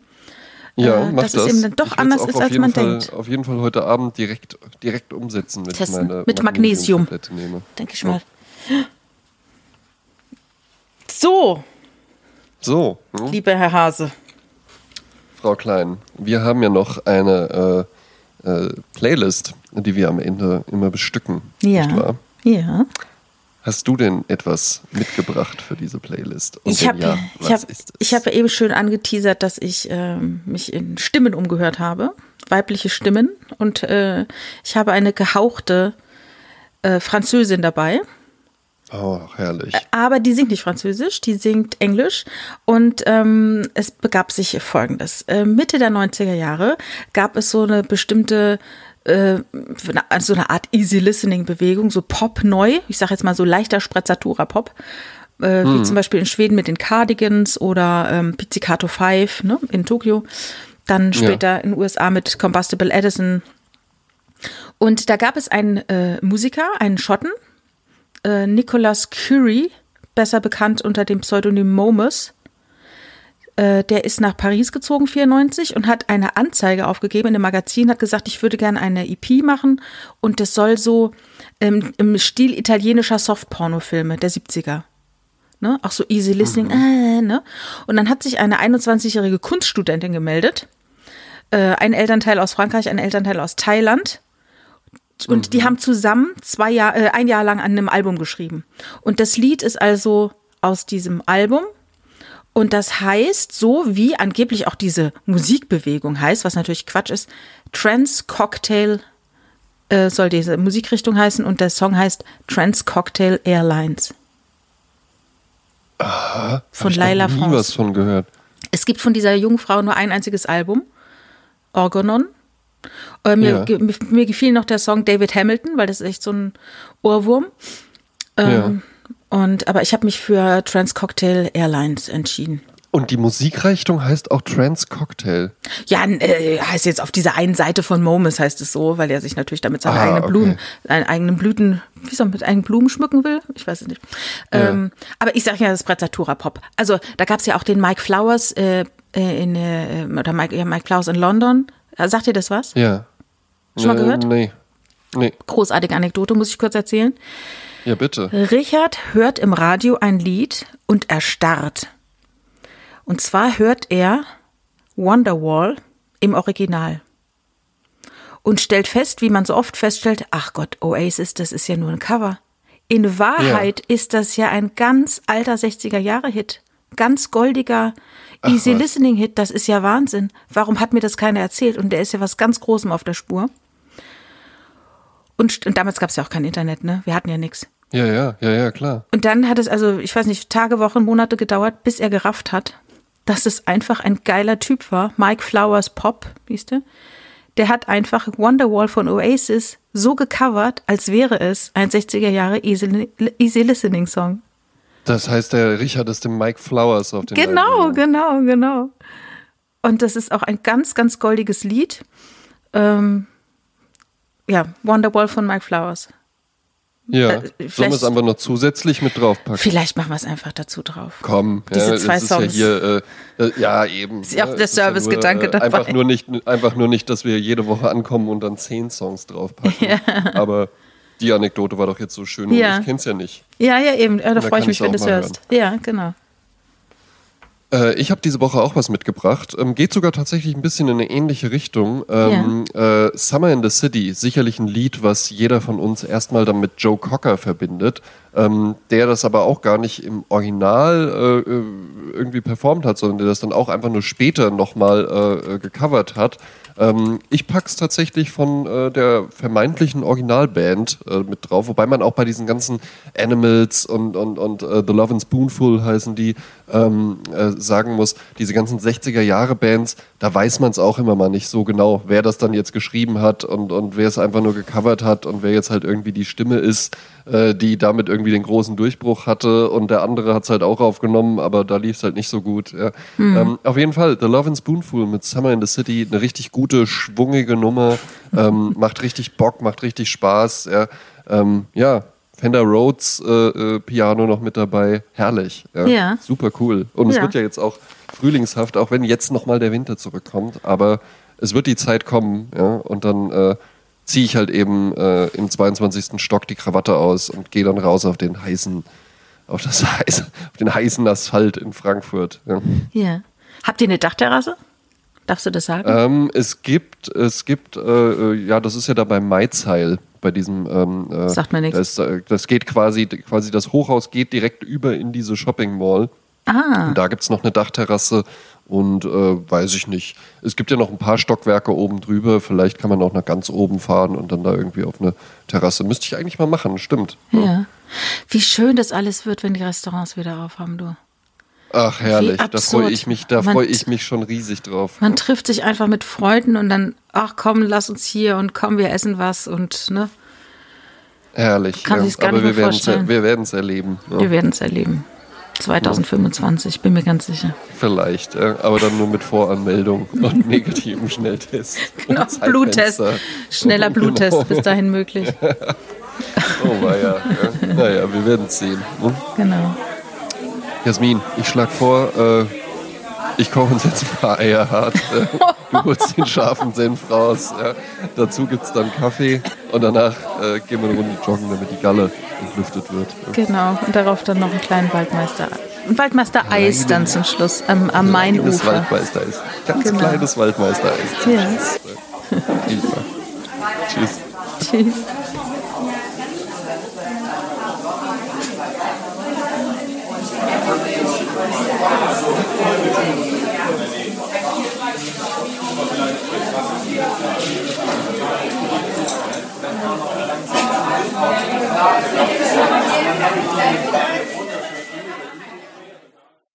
Ja, äh, mach dass das. es eben dann doch ich anders ist, als man Fall, denkt. Auf jeden Fall heute Abend direkt, direkt umsetzen mit Testen. meiner mit Magnesium. Denke ich mal. So. So. Hm? Lieber Herr Hase. Frau Klein, wir haben ja noch eine äh, äh, Playlist, die wir am Ende immer bestücken. Ja. Nicht wahr? Ja. Hast du denn etwas mitgebracht für diese Playlist? Und ich habe ja, ich hab, ich hab eben schön angeteasert, dass ich äh, mich in Stimmen umgehört habe, weibliche Stimmen. Und äh, ich habe eine gehauchte äh, Französin dabei. Oh, herrlich. Aber die singt nicht Französisch, die singt Englisch. Und ähm, es begab sich Folgendes. Äh, Mitte der 90er Jahre gab es so eine bestimmte äh, so eine Art Easy Listening Bewegung, so Pop neu. Ich sage jetzt mal so leichter Sprezzatura Pop. Äh, hm. Wie zum Beispiel in Schweden mit den Cardigans oder ähm, Pizzicato 5 ne, in Tokio. Dann später ja. in den USA mit Combustible Edison. Und da gab es einen äh, Musiker, einen Schotten, äh, Nicholas Curie, besser bekannt unter dem Pseudonym Momus. Äh, der ist nach Paris gezogen, 94, und hat eine Anzeige aufgegeben in einem Magazin, hat gesagt, ich würde gerne eine EP machen und das soll so ähm, im Stil italienischer Softpornofilme der 70er. Ne? Auch so easy listening. Mhm. Äh, ne? Und dann hat sich eine 21-jährige Kunststudentin gemeldet. Äh, ein Elternteil aus Frankreich, ein Elternteil aus Thailand. Und mhm. die haben zusammen zwei Jahr, äh, ein Jahr lang an einem Album geschrieben. Und das Lied ist also aus diesem Album. Und das heißt, so wie angeblich auch diese Musikbewegung heißt, was natürlich Quatsch ist, Trans Cocktail äh, soll diese Musikrichtung heißen und der Song heißt Trans Cocktail Airlines. Aha, von Laila France. was von gehört. Es gibt von dieser jungen Frau nur ein einziges Album, Organon. Äh, mir, ja. mir, gefiel noch der Song David Hamilton, weil das ist echt so ein Ohrwurm. Ähm, ja. Und, aber ich habe mich für Trans Cocktail Airlines entschieden. Und die Musikrichtung heißt auch Trans Cocktail. Ja, äh, heißt jetzt auf dieser einen Seite von Momus heißt es so, weil er sich natürlich damit seine ah, eigenen okay. Blumen, seine eigenen Blüten, wie soll mit eigenen Blumen schmücken will? Ich weiß es nicht. Ja. Ähm, aber ich sage ja, das ist Prezzatura Pop. Also da gab es ja auch den Mike Flowers äh, äh in, äh, oder Mike, ja, Mike Flowers in London sagt dir das was? Ja. Schon mal gehört? Nee. nee. Großartige Anekdote, muss ich kurz erzählen. Ja, bitte. Richard hört im Radio ein Lied und erstarrt. Und zwar hört er Wonderwall im Original und stellt fest, wie man so oft feststellt, ach Gott, Oasis, das ist ja nur ein Cover. In Wahrheit ja. ist das ja ein ganz alter 60er Jahre Hit. Ganz goldiger, Easy Ach, Listening Hit, das ist ja Wahnsinn. Warum hat mir das keiner erzählt? Und der ist ja was ganz Großem auf der Spur. Und, und damals gab es ja auch kein Internet, ne? Wir hatten ja nichts. Ja, ja, ja, ja, klar. Und dann hat es also, ich weiß nicht, Tage, Wochen, Monate gedauert, bis er gerafft hat, dass es einfach ein geiler Typ war. Mike Flowers Pop, siehst du? Der hat einfach Wonderwall von Oasis so gecovert, als wäre es ein 60er Jahre Easy, Easy Listening Song. Das heißt, der Richard ist dem Mike Flowers auf den Genau, Alben. genau, genau. Und das ist auch ein ganz, ganz goldiges Lied. Ähm, ja, Wonderwall von Mike Flowers. Ja, Äh, sollen wir es einfach noch zusätzlich mit draufpacken? Vielleicht machen wir es einfach dazu drauf. Komm, Diese ja, zwei es ist ja Songs. hier, äh, äh, ja eben. Ist ja auch ne, der ja Servicegedanke nur, äh, dabei. Einfach nur, nicht, einfach nur nicht, dass wir jede Woche ankommen und dann zehn Songs draufpacken. Aber die Anekdote war doch jetzt so schön Ja. und ich kenn's ja nicht. Ja, ja, eben. Ja, da Da freue ich mich, wenn du es hörst. Ja, genau. Äh, ich habe diese Woche auch was mitgebracht. Ähm, geht sogar tatsächlich ein bisschen in eine ähnliche Richtung. Ähm, äh, Summer in the City, sicherlich ein Lied, was jeder von uns erstmal dann mit Joe Cocker verbindet, ähm, der das aber auch gar nicht im Original äh, äh, irgendwie performt hat, sondern der das dann auch einfach nur später nochmal äh, äh, gecovert hat. Ähm, ich pack's tatsächlich von äh, der vermeintlichen Originalband äh, mit drauf, wobei man auch bei diesen ganzen Animals und, und, und äh, The Love and Spoonful heißen die, ähm, äh, sagen muss, diese ganzen 60er Jahre Bands, da weiß man es auch immer mal nicht so genau, wer das dann jetzt geschrieben hat und, und wer es einfach nur gecovert hat und wer jetzt halt irgendwie die Stimme ist, äh, die damit irgendwie den großen Durchbruch hatte und der andere hat es halt auch aufgenommen, aber da lief es halt nicht so gut. Ja. Ähm, auf jeden Fall, The Love and Spoonful mit Summer in the City, eine richtig gute, schwungige Nummer, ähm, macht richtig Bock, macht richtig Spaß. Ja, ähm, ja Fender Rhodes äh, äh, Piano noch mit dabei, herrlich. Ja, Ja. Super cool. Und es wird ja jetzt auch frühlingshaft, auch wenn jetzt nochmal der Winter zurückkommt, aber es wird die Zeit kommen, ja, und dann äh, ziehe ich halt eben äh, im 22. Stock die Krawatte aus und gehe dann raus auf den heißen, auf das heiße, auf den heißen Asphalt in Frankfurt. Ja. Ja. Habt ihr eine Dachterrasse? Darfst du das sagen? Ähm, es gibt, es gibt, äh, äh, ja, das ist ja da beim Maizheil, bei diesem, ähm, äh, Sagt mir nichts. Das, äh, das geht quasi, quasi das Hochhaus geht direkt über in diese Shopping Mall. ah, Und da gibt es noch eine Dachterrasse und äh, weiß ich nicht. Es gibt ja noch ein paar Stockwerke oben drüber. Vielleicht kann man auch nach ganz oben fahren und dann da irgendwie auf eine Terrasse. Müsste ich eigentlich mal machen, stimmt. ja. Wie schön das alles wird, wenn die Restaurants wieder aufhaben, du. Ach herrlich, da freue ich mich, da freue ich mich schon riesig drauf. Man trifft sich einfach mit Freunden und dann, ach komm, lass uns hier und komm, wir essen was und ne, Herrlich. Kann ja. gar Aber nicht wir werden es erleben. Ja. wir werden es erleben. 2025, bin mir ganz sicher. Vielleicht, ja. aber dann nur mit Voranmeldung und negativen Schnelltest. Genau, Und Bluttest. Schneller Bluttest, Genau. bis dahin möglich. Oh, ja. Naja, wir werden es sehen. Ne? Genau. Jasmin, ich schlage vor, äh, ich koche uns jetzt ein paar Eier hart. Äh, du holst den scharfen Senf raus. Dazu gibt es dann Kaffee und danach äh, gehen wir eine Runde joggen, damit die Galle entlüftet wird. Genau. Und darauf dann noch einen kleinen Waldmeister. Ein Waldmeister-Eis dann zum Schluss am, am Mainufer. Waldmeister-Eis. Ganz Genau. kleines Waldmeister-Eis. Ja. Hilfe. Tschüss. Tschüss. Thank